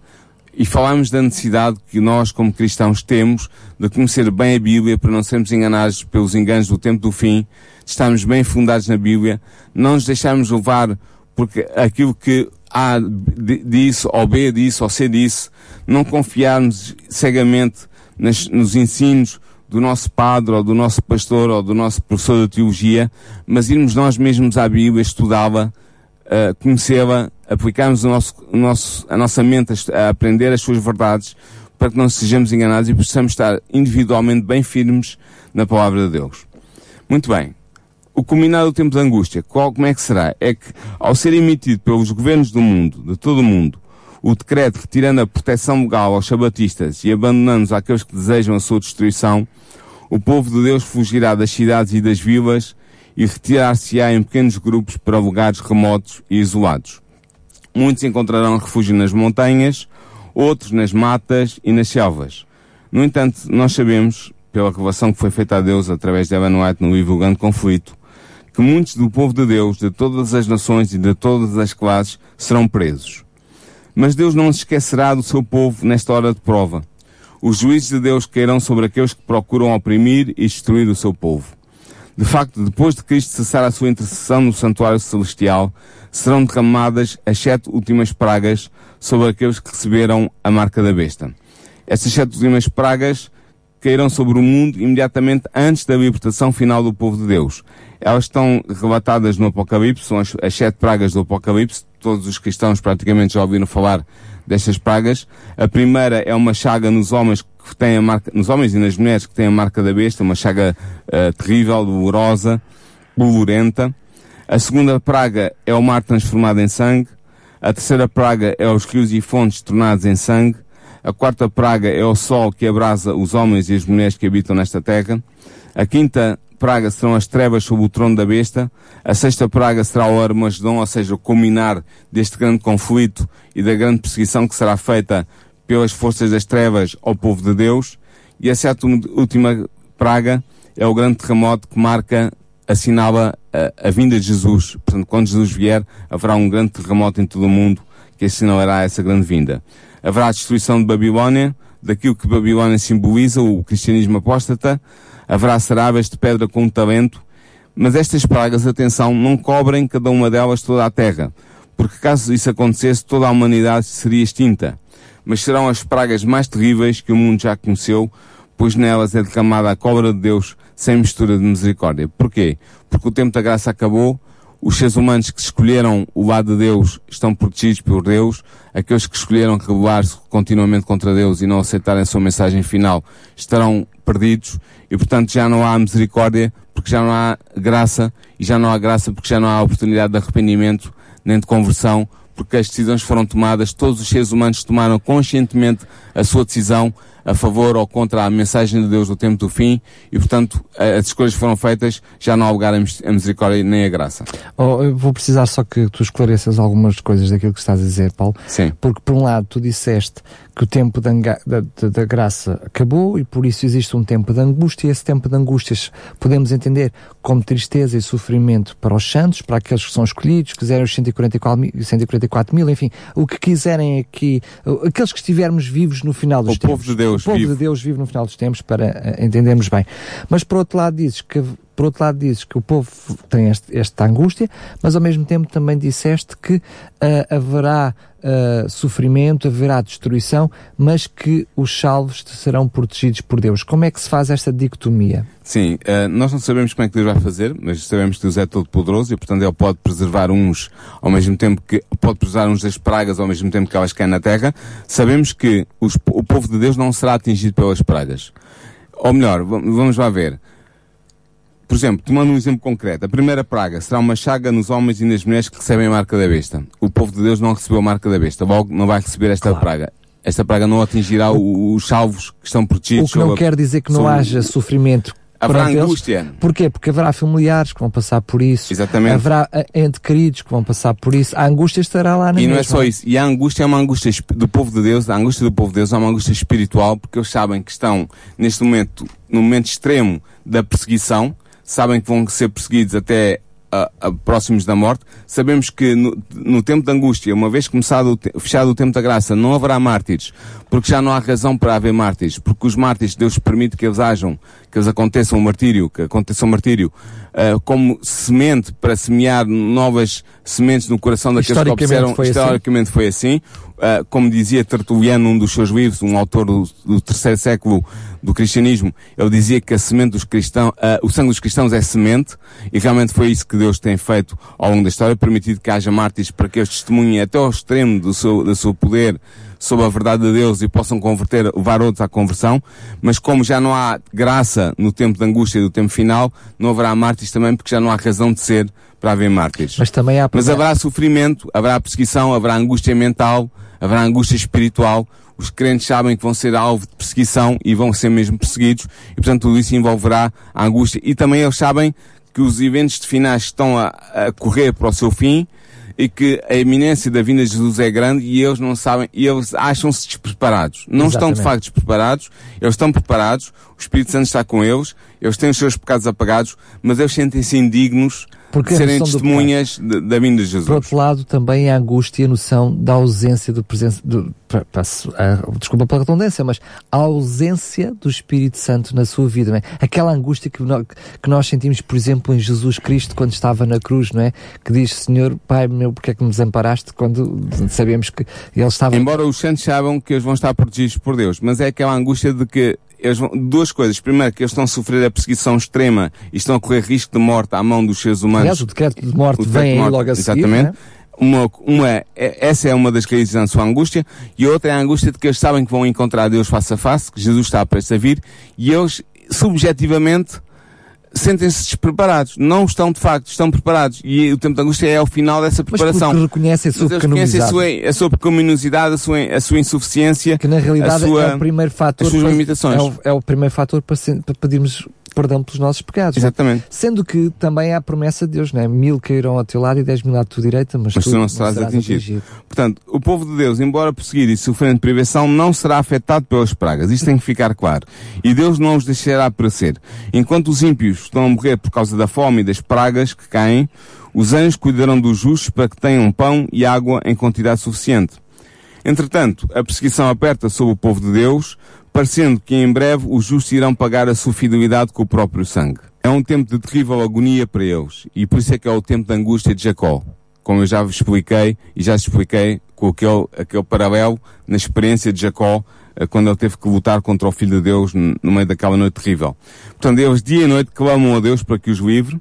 E falámos da necessidade que nós, como cristãos, temos de conhecer bem a Bíblia para não sermos enganados pelos enganos do tempo do fim, de estarmos bem fundados na Bíblia, não nos deixarmos levar porque aquilo que A disse, ou B disse, ou C disse, não confiarmos cegamente nas, nos ensinos do nosso padre, ou do nosso pastor, ou do nosso professor de teologia, mas irmos nós mesmos à Bíblia, estudá-la, uh, conhecê-la, aplicarmos o nosso, o nosso, a nossa mente a, a aprender as suas verdades, para que não sejamos enganados e possamos estar individualmente bem firmes na palavra de Deus. Muito bem. O culminar do tempo de angústia, qual, como é que será? É que, ao ser emitido pelos governos do mundo, de todo o mundo, o decreto retirando a proteção legal aos sabatistas e abandonando-os àqueles que desejam a sua destruição, o povo de Deus fugirá das cidades e das vilas e retirar-se-á em pequenos grupos para lugares remotos e isolados. Muitos encontrarão refúgio nas montanhas, outros nas matas e nas selvas. No entanto, nós sabemos, pela revelação que foi feita a Deus através de Evan White no livro Grande Conflito, que muitos do povo de Deus, de todas as nações e de todas as classes, serão presos. Mas Deus não se esquecerá do seu povo nesta hora de prova. Os juízes de Deus cairão sobre aqueles que procuram oprimir e destruir o seu povo. De facto, depois de Cristo cessar a sua intercessão no santuário celestial, serão derramadas as sete últimas pragas sobre aqueles que receberam a marca da besta. Estas sete últimas pragas cairão sobre o mundo imediatamente antes da libertação final do povo de Deus. Elas estão relatadas no Apocalipse, são as, as sete pragas do Apocalipse. Todos os cristãos praticamente já ouviram falar destas pragas. A primeira é uma chaga nos homens que têm a marca, nos homens e nas mulheres que têm a marca da besta, uma chaga uh, terrível, dolorosa, bolorenta. A segunda praga é o mar transformado em sangue. A terceira praga é os rios e fontes tornados em sangue. A quarta praga é o sol que abrasa os homens e as mulheres que habitam nesta terra. A quinta praga serão as trevas sob o trono da besta. A sexta praga será o Armagedon, ou seja, o culminar deste grande conflito e da grande perseguição que será feita pelas forças das trevas ao povo de Deus. E a sétima última praga é o grande terremoto que marca, assinala a, a vinda de Jesus. Portanto, quando Jesus vier, haverá um grande terremoto em todo o mundo que assinalará essa grande vinda. Haverá a destruição de Babilónia, daquilo que Babilónia simboliza, o cristianismo apóstata, haverá sarabas de pedra com talento, mas estas pragas, atenção, não cobrem cada uma delas toda a terra, porque caso isso acontecesse, toda a humanidade seria extinta. Mas serão as pragas mais terríveis que o mundo já conheceu, pois nelas é derramada a cobra de Deus sem mistura de misericórdia. Porquê? Porque o tempo da graça acabou, os seres humanos que escolheram o lado de Deus estão protegidos por Deus. Aqueles que escolheram rebelar-se continuamente contra Deus e não aceitarem a sua mensagem final estarão perdidos. E portanto já não há misericórdia porque já não há graça. E já não há graça porque já não há oportunidade de arrependimento nem de conversão porque as decisões foram tomadas. Todos os seres humanos tomaram conscientemente a sua decisão a favor ou contra a mensagem de Deus do tempo do fim e, portanto, as escolhas foram feitas, já não há lugar a misericórdia nem a graça. Oh, eu vou precisar só que tu esclareças algumas coisas daquilo que estás a dizer, Paulo. Sim. Porque, por um lado, tu disseste que o tempo da, da, da, graça acabou e por isso existe um tempo de angústia e esse tempo de angústias podemos entender como tristeza e sofrimento para os santos, para aqueles que são escolhidos, quiserem os 144 mil, 144 mil enfim, o que quiserem aqui, aqueles que estivermos vivos no final dos o tempos. O povo de Deus o povo vive. de Deus vive no final dos tempos para uh, entendermos bem. Mas por outro lado dizes que por outro lado dizes que o povo tem este, esta angústia, mas ao mesmo tempo também disseste que uh, haverá uh, sofrimento, haverá destruição, mas que os salvos serão protegidos por Deus. Como é que se faz esta dicotomia? Sim, uh, nós não sabemos como é que Deus vai fazer, mas sabemos que Deus é todo poderoso e portanto Ele pode preservar uns ao mesmo tempo que, pode preservar uns das pragas ao mesmo tempo que elas caem na terra. Sabemos que os, o povo de Deus não será atingido pelas pragas. Ou melhor, vamos lá ver. Por exemplo, tomando um exemplo concreto, a primeira praga será uma chaga nos homens e nas mulheres que recebem a marca da besta. O povo de Deus não recebeu a marca da besta, logo não vai receber esta claro. praga. Esta praga não atingirá o, os salvos que estão protegidos. O que não quer dizer que não sobre... haja sofrimento Haverá angústia. Eles. Porquê? Porque haverá familiares que vão passar por isso. Exatamente. Haverá entes queridos que vão passar por isso. A angústia estará lá na E não é só isso. E a angústia é uma angústia do povo de Deus. A angústia do povo de Deus é uma angústia espiritual porque eles sabem que estão neste momento, no momento extremo da perseguição sabem que vão ser perseguidos até próximos da morte. Sabemos que no, no, tempo da angústia, uma vez começado o fechado o tempo da graça, não haverá mártires, porque já não há razão para haver mártires, porque os mártires Deus permite que eles hajam, que eles aconteçam o martírio, que aconteça o martírio, uh, como semente para semear novas sementes no coração daqueles que observam. Foi assim. historicamente assim. foi assim. Uh, como dizia Tertuliano, um dos seus livros, um autor do, do terceiro século do cristianismo, ele dizia que a semente dos cristãos, uh, o sangue dos cristãos é semente, e realmente foi isso que Deus tem feito ao longo da história, permitido que haja mártires para que eles testemunhem até ao extremo do seu, do seu poder sobre a verdade de Deus e possam converter, levar outros à conversão, mas como já não há graça no tempo de angústia e do tempo final, não haverá mártires também porque já não há razão de ser para haver mártires. Mas também há... Mas haverá sofrimento, haverá perseguição, haverá angústia mental, haverá angústia espiritual, os crentes sabem que vão ser alvo de perseguição e vão ser mesmo perseguidos, e portanto tudo isso envolverá a angústia. E também eles sabem que os eventos de finais estão a, a correr para o seu fim, e que a iminência da vinda de Jesus é grande e eles não sabem, e eles acham-se despreparados. Não Exatamente. estão de facto despreparados, eles estão preparados, o Espírito Santo está com eles, eles têm os seus pecados apagados, mas eles sentem-se indignos porque serem testemunhas da vinda de Jesus. Por outro lado, também a angústia e a noção da ausência de presença, do, pra, pra, a, desculpa pela redundância, mas a ausência do Espírito Santo na sua vida, é? Aquela angústia que nós, que nós sentimos, por exemplo, em Jesus Cristo quando estava na cruz, não é? Que diz, Senhor, Pai meu, porque é que me desamparaste quando sabemos que ele estava... Embora os santos saibam que eles vão estar protegidos por Deus, mas é aquela angústia de que eles vão, duas coisas. Primeiro, que eles estão a sofrer a perseguição extrema e estão a correr risco de morte à mão dos seres humanos. Aliás, o decreto de morte vem de morte, logo a seguir. Exatamente. É? Uma, uma, é, essa é uma das raízes da sua angústia, e outra é a angústia de que eles sabem que vão encontrar Deus face a face, que Jesus está prestes a vir, e eles, subjetivamente, sentem-se despreparados. Não estão, de facto, estão preparados. E o tempo de angústia é o final dessa preparação. Mas reconhecem a sua reconhecem a sua, a sua pecaminosidade, a sua, a sua insuficiência. Que na realidade sua, é o primeiro fator. As suas limitações. É o, é o primeiro fator para, para pedirmos perdão pelos nossos pecados. É? Exatamente. Sendo que também há a promessa de Deus, não é? Mil cairão ao teu lado e dez mil à tua direita, mas, mas tu, não serás, serás atingido. atingido. Portanto, o povo de Deus, embora perseguido e sofrendo privação, não será afetado pelas pragas. Isto tem que ficar claro. E Deus não os deixará perecer. Enquanto os ímpios estão a morrer por causa da fome e das pragas que caem, os anjos cuidarão dos justos para que tenham pão e água em quantidade suficiente. Entretanto, a perseguição aperta sobre o povo de Deus, parecendo que em breve os justos irão pagar a sua fidelidade com o próprio sangue. É um tempo de terrível agonia para eles, e por isso é que é o tempo da angústia de Jacó. Como eu já vos expliquei, e já expliquei com aquele, aquele paralelo na experiência de Jacó, eh, quando ele teve que lutar contra o Filho de Deus no meio daquela noite terrível. Portanto, eles dia e noite clamam a Deus para que os livre,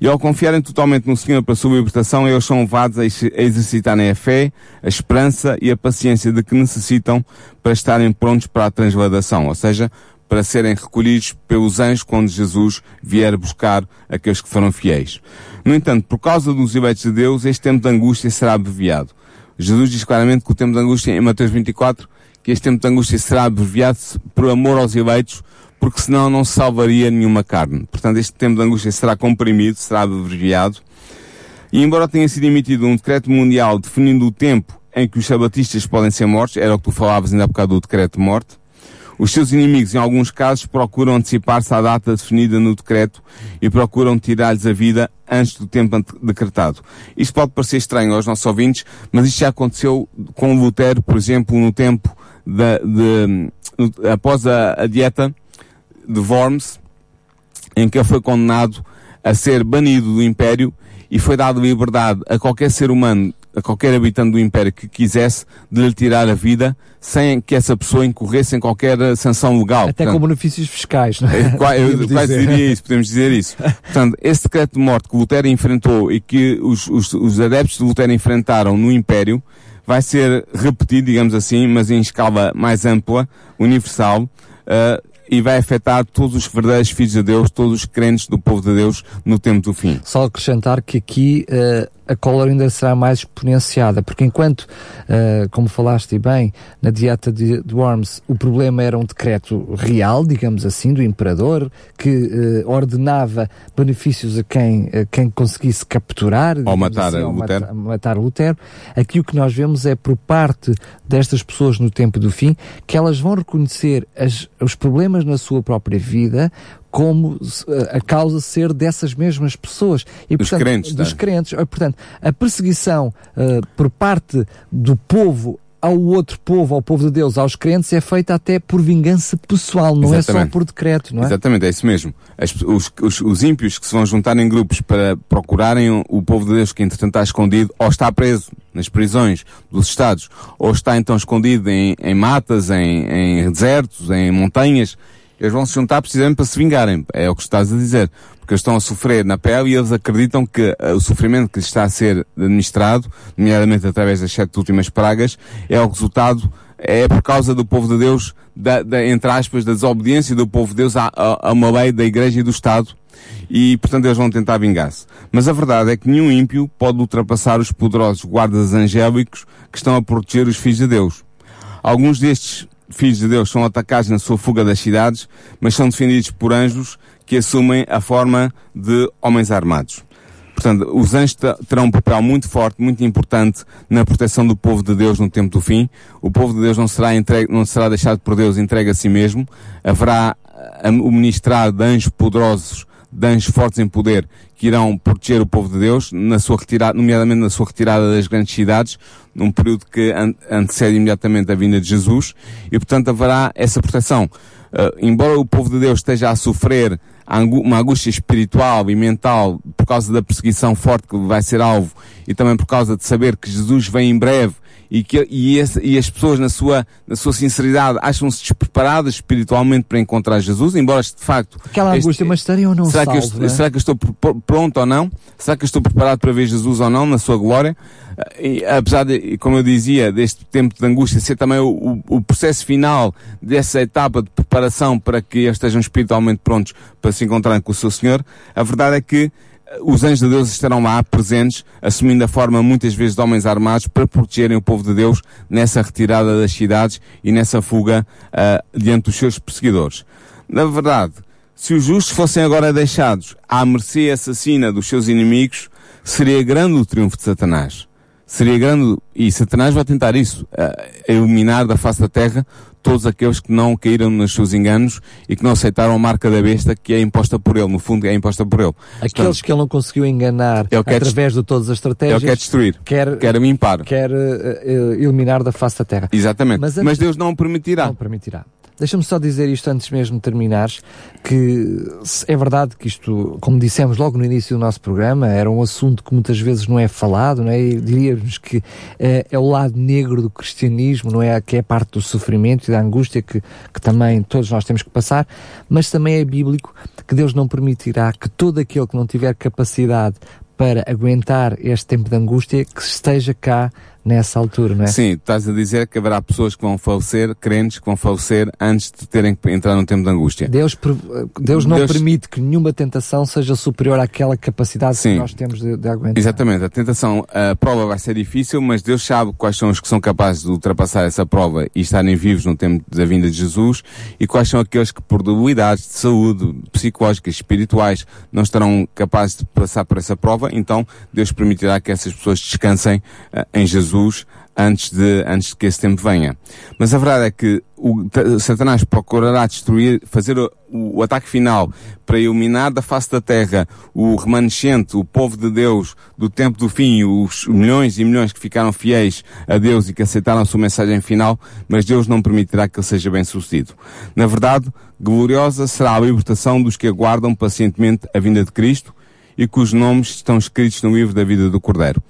e ao confiarem totalmente no Senhor para a sua libertação, eles são levados a exercitarem a fé, a esperança e a paciência de que necessitam para estarem prontos para a transladação, ou seja, para serem recolhidos pelos anjos quando Jesus vier buscar aqueles que foram fiéis. No entanto, por causa dos eleitos de Deus, este tempo de angústia será abreviado. Jesus diz claramente que o tempo de angústia, em Mateus 24, que este tempo de angústia será abreviado por amor aos eleitos, porque senão não se salvaria nenhuma carne. Portanto, este tempo de angústia será comprimido, será abreviado. E embora tenha sido emitido um decreto mundial definindo o tempo em que os sabatistas podem ser mortos, era o que tu falavas ainda há bocado do decreto de morte, os seus inimigos, em alguns casos, procuram antecipar-se à data definida no decreto e procuram tirar-lhes a vida antes do tempo decretado. Isto pode parecer estranho aos nossos ouvintes, mas isto já aconteceu com Lutero, por exemplo, no tempo de, de após a, a dieta, de Worms, em que ele foi condenado a ser banido do Império e foi dado liberdade a qualquer ser humano, a qualquer habitante do Império que quisesse de lhe tirar a vida sem que essa pessoa incorresse em qualquer sanção legal. Até Portanto, com benefícios fiscais, não é? Eu, eu quase diria isso, podemos dizer isso. Portanto, esse decreto de morte que Lutero enfrentou e que os, os, os adeptos de Lutero enfrentaram no Império vai ser repetido, digamos assim, mas em escala mais ampla, universal, uh, e vai afetar todos os verdadeiros filhos de Deus, todos os crentes do povo de Deus no tempo do fim. Só acrescentar que aqui uh, a cólera ainda será mais exponenciada, porque enquanto, uh, como falaste bem, na dieta de, de, Worms, o problema era um decreto real, digamos assim, do imperador, que uh, ordenava benefícios a quem, a quem conseguisse capturar ou matar, assim, Lutero. Matar, matar Lutero. Aqui o que nós vemos é por parte destas pessoas no tempo do fim que elas vão reconhecer as, os problemas na sua própria vida como a causa ser dessas mesmas pessoas. E, dos portanto, crentes. Dos tá? crentes. Portanto, a perseguição uh, por parte do povo ao outro povo, ao povo de Deus, aos crentes, é feita até por vingança pessoal, não Exatamente. é só por decreto, não é? Exatamente, é isso mesmo. As, os, os, os, ímpios que se vão juntar em grupos para procurarem o, o, povo de Deus que entretanto está escondido, ou está preso nas prisões dos Estados, ou está então escondido em, em matas, em, em desertos, em montanhas, eles vão se juntar precisamente para se vingarem. É o que estás a dizer. Porque eles estão a sofrer na pele e eles acreditam que uh, o sofrimento que lhes está a ser administrado, nomeadamente através das sete últimas pragas, é o resultado, é por causa do povo de Deus, da, da entre aspas, da desobediência do povo de Deus a, a, a uma lei da Igreja e do Estado. E, portanto, eles vão tentar vingar-se. Mas a verdade é que nenhum ímpio pode ultrapassar os poderosos guardas angélicos que estão a proteger os filhos de Deus. Alguns destes filhos de Deus são atacados na sua fuga das cidades, mas são defendidos por anjos que assumem a forma de homens armados. Portanto, os anjos terão um papel muito forte, muito importante na proteção do povo de Deus no tempo do fim. O povo de Deus não será, entregue, não será deixado por Deus entregue a si mesmo. Haverá o ministrar de anjos poderosos, de anjos fortes em poder, que irão proteger o povo de Deus, na sua retirada, nomeadamente na sua retirada das grandes cidades, num período que antecede imediatamente a vinda de Jesus, e portanto haverá essa proteção. Uh, embora o povo de Deus esteja a sofrer uma angústia espiritual e mental por causa da perseguição forte que vai ser alvo e também por causa de saber que Jesus vem em breve e que e, esse, e as pessoas na sua na sua sinceridade acham-se despreparadas espiritualmente para encontrar Jesus, embora de facto aquela este, angústia, mas estarem ou não será salvo, que eu, é? será que eu estou pronto ou não? Será que eu estou preparado para ver Jesus ou não na sua glória? E, apesar de, como eu dizia, deste tempo de angústia ser também o, o, processo final dessa etapa de preparação para que eles estejam espiritualmente prontos para se encontrarem com o seu Senhor, a verdade é que os anjos de Deus estarão lá presentes, assumindo a forma muitas vezes de homens armados para protegerem o povo de Deus nessa retirada das cidades e nessa fuga uh, diante dos seus perseguidores. Na verdade, se os justos fossem agora deixados à mercê assassina dos seus inimigos, seria grande o triunfo de Satanás. Seria grande, e Satanás vai tentar isso, eliminar da face da terra todos aqueles que não caíram nos seus enganos e que não aceitaram a marca da besta que é imposta por ele, no fundo é imposta por ele. Aqueles Portanto, que ele não conseguiu enganar através de todas as estratégias. Ele quer destruir, quer, quer limpar. Quer uh, eliminar da face da terra. Exatamente, mas, mas Deus não permitirá. Não permitirá. Deixa-me só dizer isto antes mesmo de terminares, que é verdade que isto, como dissemos logo no início do nosso programa, era um assunto que muitas vezes não é falado, não é? E diríamos que é, é, o lado negro do cristianismo, não é? Que é parte do sofrimento e da angústia que, que também todos nós temos que passar, mas também é bíblico que Deus não permitirá que todo aquele que não tiver capacidade para aguentar este tempo de angústia que esteja cá nessa altura, não é? Sim, estás a dizer que haverá pessoas que vão falecer, crentes que vão falecer antes de terem que entrar num tempo de angústia. Deus, Deus não Deus... permite que nenhuma tentação seja superior àquela capacidade Sim. que nós temos de, de aguentar. Exatamente, a tentação, a prova vai ser difícil, mas Deus sabe quais são os que são capazes de ultrapassar essa prova e estarem vivos no tempo da vinda de Jesus e quais são aqueles que por debilidades de saúde, psicológicas, espirituais, não estarão capazes de passar por essa prova, então Deus permitirá que essas pessoas descansem uh, em Jesus Jesus antes de, antes de que esse tempo venha. Mas a verdade é que o Satanás procurará destruir, fazer o, o, ataque final para iluminar da face da terra o remanescente, o povo de Deus do tempo do fim, os milhões e milhões que ficaram fiéis a Deus e que aceitaram a sua mensagem final, mas Deus não permitirá que ele seja bem sucedido. Na verdade, gloriosa será a libertação dos que aguardam pacientemente a vinda de Cristo e cujos nomes estão escritos no livro da vida do Cordeiro.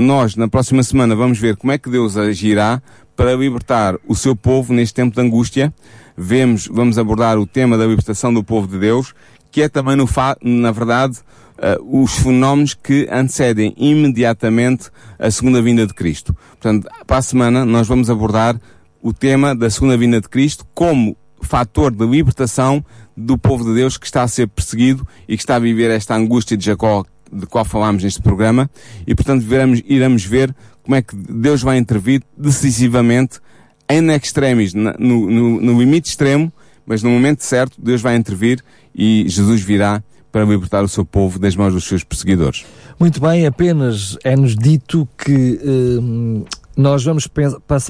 Nós, na próxima semana, vamos ver como é que Deus agirá para libertar o seu povo neste tempo de angústia. Vemos, vamos abordar o tema da libertação do povo de Deus, que é também, no fa na verdade, uh, os fenómenos que antecedem imediatamente a segunda vinda de Cristo. Portanto, para a semana, nós vamos abordar o tema da segunda vinda de Cristo como fator de libertação do povo de Deus que está a ser perseguido e que está a viver esta angústia de Jacó de qual falámos neste programa, e portanto veremos, iremos ver como é que Deus vai intervir decisivamente em extremis, no, no, no limite extremo, mas no momento certo Deus vai intervir e Jesus virá para libertar o seu povo das mãos dos seus perseguidores. Muito bem, apenas é-nos dito que hum, nós vamos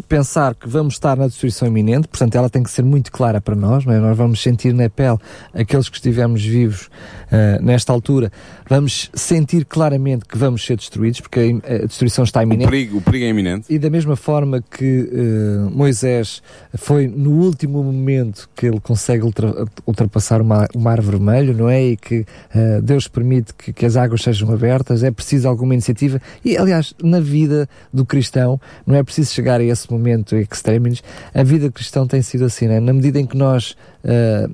pensar que vamos estar na destruição iminente, portanto ela tem que ser muito clara para nós, é? nós vamos sentir na pele aqueles que estivemos vivos uh, nesta altura, vamos sentir claramente que vamos ser destruídos, porque a, destruição está iminente. O perigo, o perigo é iminente. E da mesma forma que uh, Moisés foi no último momento que ele consegue ultra, ultrapassar o mar, o mar, vermelho, não é? E que uh, Deus permite que, que as águas sejam abertas, é preciso alguma iniciativa. E aliás, na vida do cristão, não é preciso chegar a esse momento extremis. A vida cristã tem sido assim, né? na medida em que nós uh,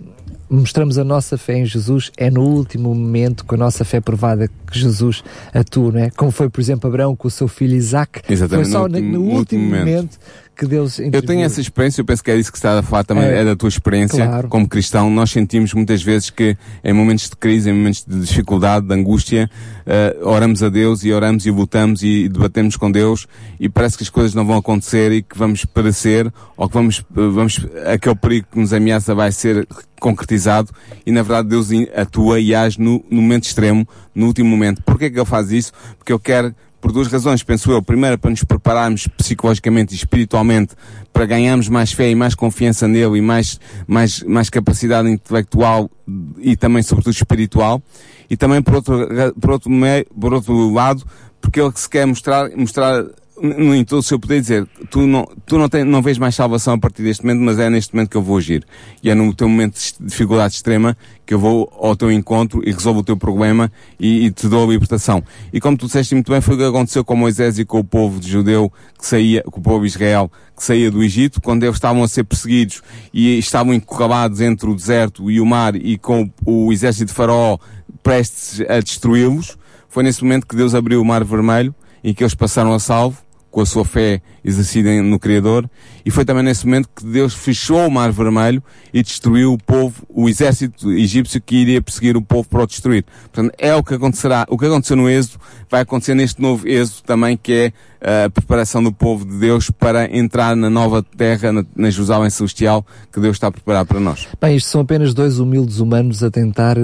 mostramos a nossa fé em Jesus, é no último momento, com a nossa fé provada, que Jesus atua, não é? Como foi, por exemplo, Abraão com o seu filho Isaac. Exatamente. Foi só no, no, no último, último momento. momento que Deus Eu tenho essa experiência, eu penso que é isso que está a falar também, É. é, da tua experiência Claro. como cristão. Nós sentimos muitas vezes que em momentos de crise, em momentos de dificuldade, de angústia, eh, oramos a Deus e oramos e lutamos e debatemos com Deus e parece que as coisas não vão acontecer e que vamos perecer ou que vamos, eh, vamos, aquele perigo que nos ameaça vai ser concretizado e na verdade Deus atua e age no, no momento extremo, no último momento. Porquê que Ele faz isso? Porque Ele quer por duas razões, penso eu. Primeiro, para nos prepararmos psicologicamente e espiritualmente para ganharmos mais fé e mais confiança nele e mais, mais, mais capacidade intelectual e também, sobretudo, espiritual. E também, por outro, por outro, me- por outro lado, porque ele se quer mostrar, mostrar no em todo o seu poder dizer, tu não, tu não, tens, não vês mais salvação a partir deste momento, mas é neste momento que eu vou agir. E é no teu momento de dificuldade extrema que eu vou ao teu encontro e resolvo o teu problema e, e te dou a libertação. E como tu disseste muito bem, foi o que aconteceu com Moisés e com o povo de judeu que saía, com o povo de Israel, que saía do Egito, quando eles estavam a ser perseguidos e estavam encurralados entre o deserto e o mar e com o, o exército de Faraó prestes a destruí-los. Foi nesse momento que Deus abriu o mar vermelho e que eles passaram a salvo com a sua fé exercida no Criador. E foi também nesse momento que Deus fechou o Mar Vermelho e destruiu o povo, o exército egípcio que iria perseguir o povo para o destruir. Portanto, é o que acontecerá. O que aconteceu no Êxodo vai acontecer neste novo Êxodo também, que é eh, a preparação do povo de Deus para entrar na nova terra, na, Jerusalém Celestial, que Deus está a preparar para nós. Bem, isto são apenas dois humildes humanos a tentar eh,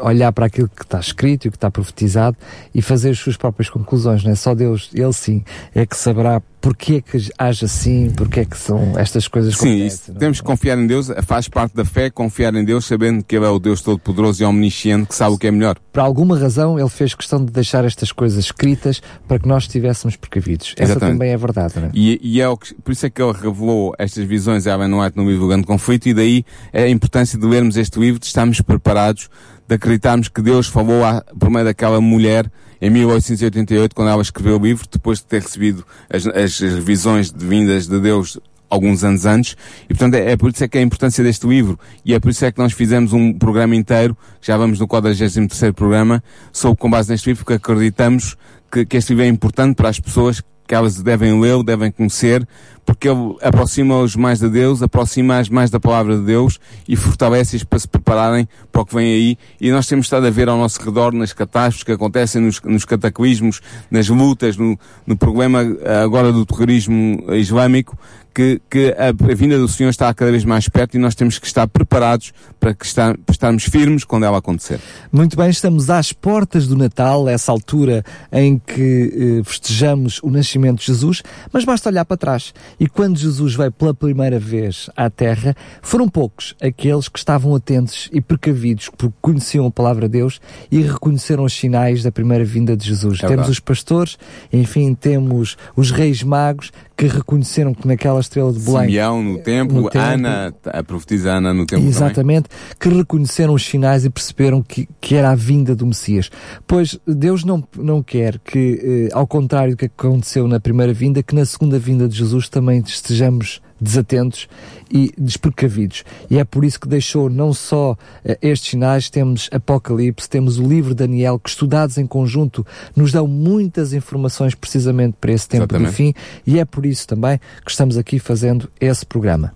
olhar para aquilo que está escrito e que está profetizado e fazer as suas próprias conclusões, não é? Só Deus, Ele sim, é que saberá porque é que age assim, porque é que são estas coisas que Sim, isso, é? temos que confiar em Deus, faz parte da fé, confiar em Deus, sabendo que Ele é o Deus Todo-Poderoso e Omnisciente, que sabe o que é melhor. Por alguma razão, Ele fez questão de deixar estas coisas escritas para que nós estivéssemos precavidos. Essa Exatamente. também é verdade, não é? E, e é o que, por isso é que ele revelou estas visões a Ellen White no livro do Grande Conflito e daí é a importância de lermos este livro, de estarmos preparados, de acreditarmos que Deus falou a, por meio daquela mulher em 1888, quando ela escreveu o livro, depois de ter recebido as, as visões de vindas de Deus alguns anos antes, e portanto é, é por isso é que é a importância deste livro, e é por isso é que nós fizemos um programa inteiro, já vamos no 43º programa, sobre com base neste livro, porque acreditamos que, que este livro é importante para as pessoas que elas devem lê-lo, devem conhecer, porque ele aproxima-os mais de Deus, aproxima-as mais da palavra de Deus e fortalece-os para se prepararem para o que vem aí. E nós temos estado a ver ao nosso redor nas catástrofes que acontecem, nos, nos cataclismos, nas lutas, no, no problema eh, agora do terrorismo islâmico, que, que a, a vinda do Senhor está cada vez mais perto e nós temos que estar preparados para, que está, para estarmos firmes quando ela acontecer. Muito bem, estamos às portas do Natal, essa altura em que eh, festejamos o nascimento de Jesus, mas basta olhar para trás. E quando Jesus veio pela primeira vez à Terra, foram poucos aqueles que estavam atentos e precavidos, porque conheciam a palavra de Deus e reconheceram os sinais da primeira vinda de Jesus. temos verdade. os pastores, enfim, temos os reis magos que reconheceram que naquela estrela de Belém Simeão no templo, no templo. Ana, a profetisa Ana no templo também. Exatamente, que reconheceram os sinais e perceberam que, que era a vinda do Messias. Pois Deus não, não quer que, eh, ao contrário do que aconteceu na primeira vinda, que na segunda vinda de Jesus também estejamos desatentos e desprecavidos. E é por isso que deixou não só eh, estes sinais, temos Apocalipse, temos o livro de Daniel, que estudados em conjunto nos dão muitas informações precisamente para esse tempo do Exatamente. fim, e é por isso também que estamos aqui fazendo esse programa.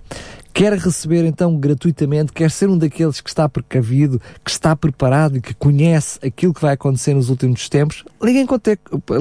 Quer receber então gratuitamente, quer ser um daqueles que está precavido, que está preparado e que conhece aquilo que vai acontecer nos últimos tempos, ligue,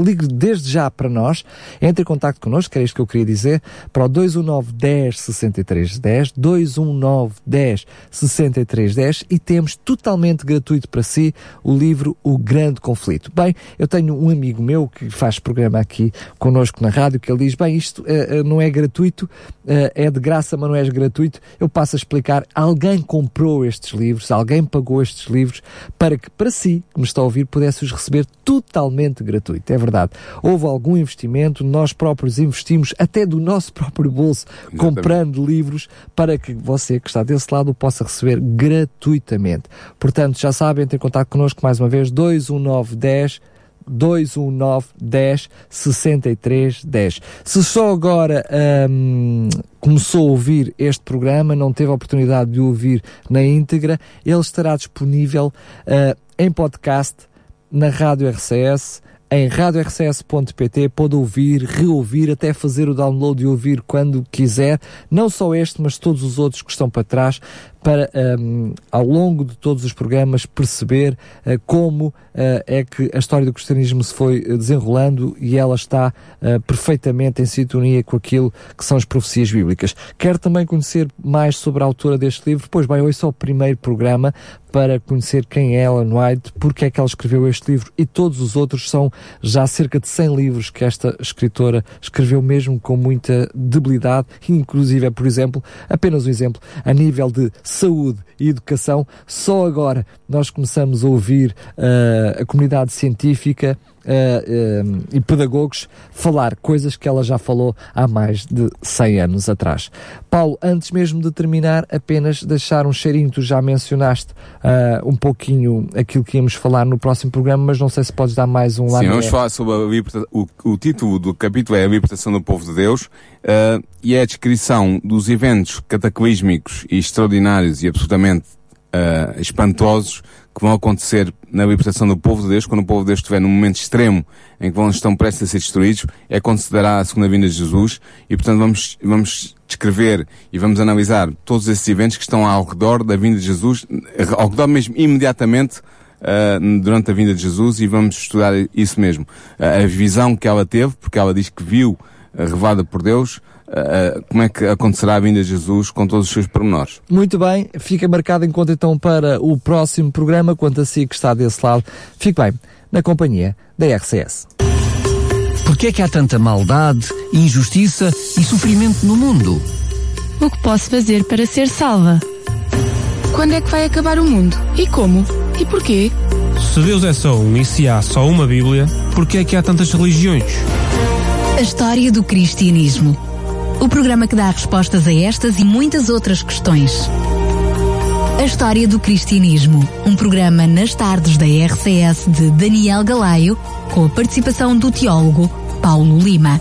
ligue desde já para nós, entre em contato connosco, era isto que eu queria dizer, para o 219 10 63 10, 219 10 63 10 e temos totalmente gratuito para si o livro O Grande Conflito. Bem, eu tenho um amigo meu que faz programa aqui connosco na rádio que ele diz, bem, isto uh, não é gratuito, uh, é de graça, mas não é gratuito. Eu passo a explicar, alguém comprou estes livros, alguém pagou estes livros para que para si, que me está a ouvir, pudesse os receber totalmente gratuito. É verdade. Houve algum investimento, nós próprios investimos até do nosso próprio bolso Exatamente. comprando livros para que você que está desse lado o possa receber gratuitamente. Portanto, já sabem, em contato connosco mais uma vez, 21910 219 10 63 10. Se só agora um, começou a ouvir este programa, não teve a oportunidade de ouvir na íntegra, ele estará disponível uh, em podcast na Rádio RCS em radiorcs.pt, pode ouvir, reouvir, até fazer o download e ouvir quando quiser, não só este, mas todos os outros que estão para trás, para um, ao longo de todos os programas perceber uh, como uh, é que a história do cristianismo se foi eh, desenrolando e ela está uh, perfeitamente em sintonia com aquilo que são as profecias bíblicas. Quer também conhecer mais sobre a autora deste livro? Pois bem, hoje é o primeiro programa para conhecer quem é Ellen White, porque é que ela escreveu este livro e todos os outros são já cerca de 100 livros que esta escritora escreveu mesmo com muita debilidade, inclusive, por exemplo, apenas um exemplo, a nível de saúde e educação, só agora nós começamos a ouvir uh, a comunidade científica e pedagogos falar coisas que ela já falou há mais de 100 anos atrás. Paulo, antes mesmo de terminar, apenas deixar um cheirinho, tu já mencionaste uh, um pouquinho aquilo que íamos falar no próximo programa, mas não sei se podes dar mais um lado. Sim, vamos falar sobre a libertação, o, o, título do capítulo é a libertação do povo de Deus, e é a descrição dos eventos cataclísmicos e extraordinários e absolutamente espantosos que vão acontecer na libertação do povo de Deus, quando o povo de Deus estiver num momento extremo em que vão, estão prestes a ser destruídos, é quando se dará a segunda vinda de Jesus e, portanto, vamos, vamos descrever e vamos analisar todos esses eventos que estão ao redor da vinda de Jesus, ao redor mesmo imediatamente uh, durante a vinda de Jesus e vamos estudar isso mesmo. Uh, a visão que ela teve, porque ela diz que viu, uh, revelada por Deus, Uh, como é que acontecerá a vinda de Jesus com todos os seus pormenores. Muito bem, fica marcado em conta então para o próximo programa, quanto a si que está desse lado. Fique bem, na companhia da RCS. Porquê é que há tanta maldade, injustiça e sofrimento no mundo? O que posso fazer para ser salva? Quando é que vai acabar o mundo? E como? E porquê? Se Deus é só um e se há só uma Bíblia, porquê é que há tantas religiões? A história do cristianismo o programa que dá respostas a estas e muitas outras questões. A História do Cristianismo, um programa nas tardes da RCS de Daniel Galaio, com a participação do teólogo Paulo Lima.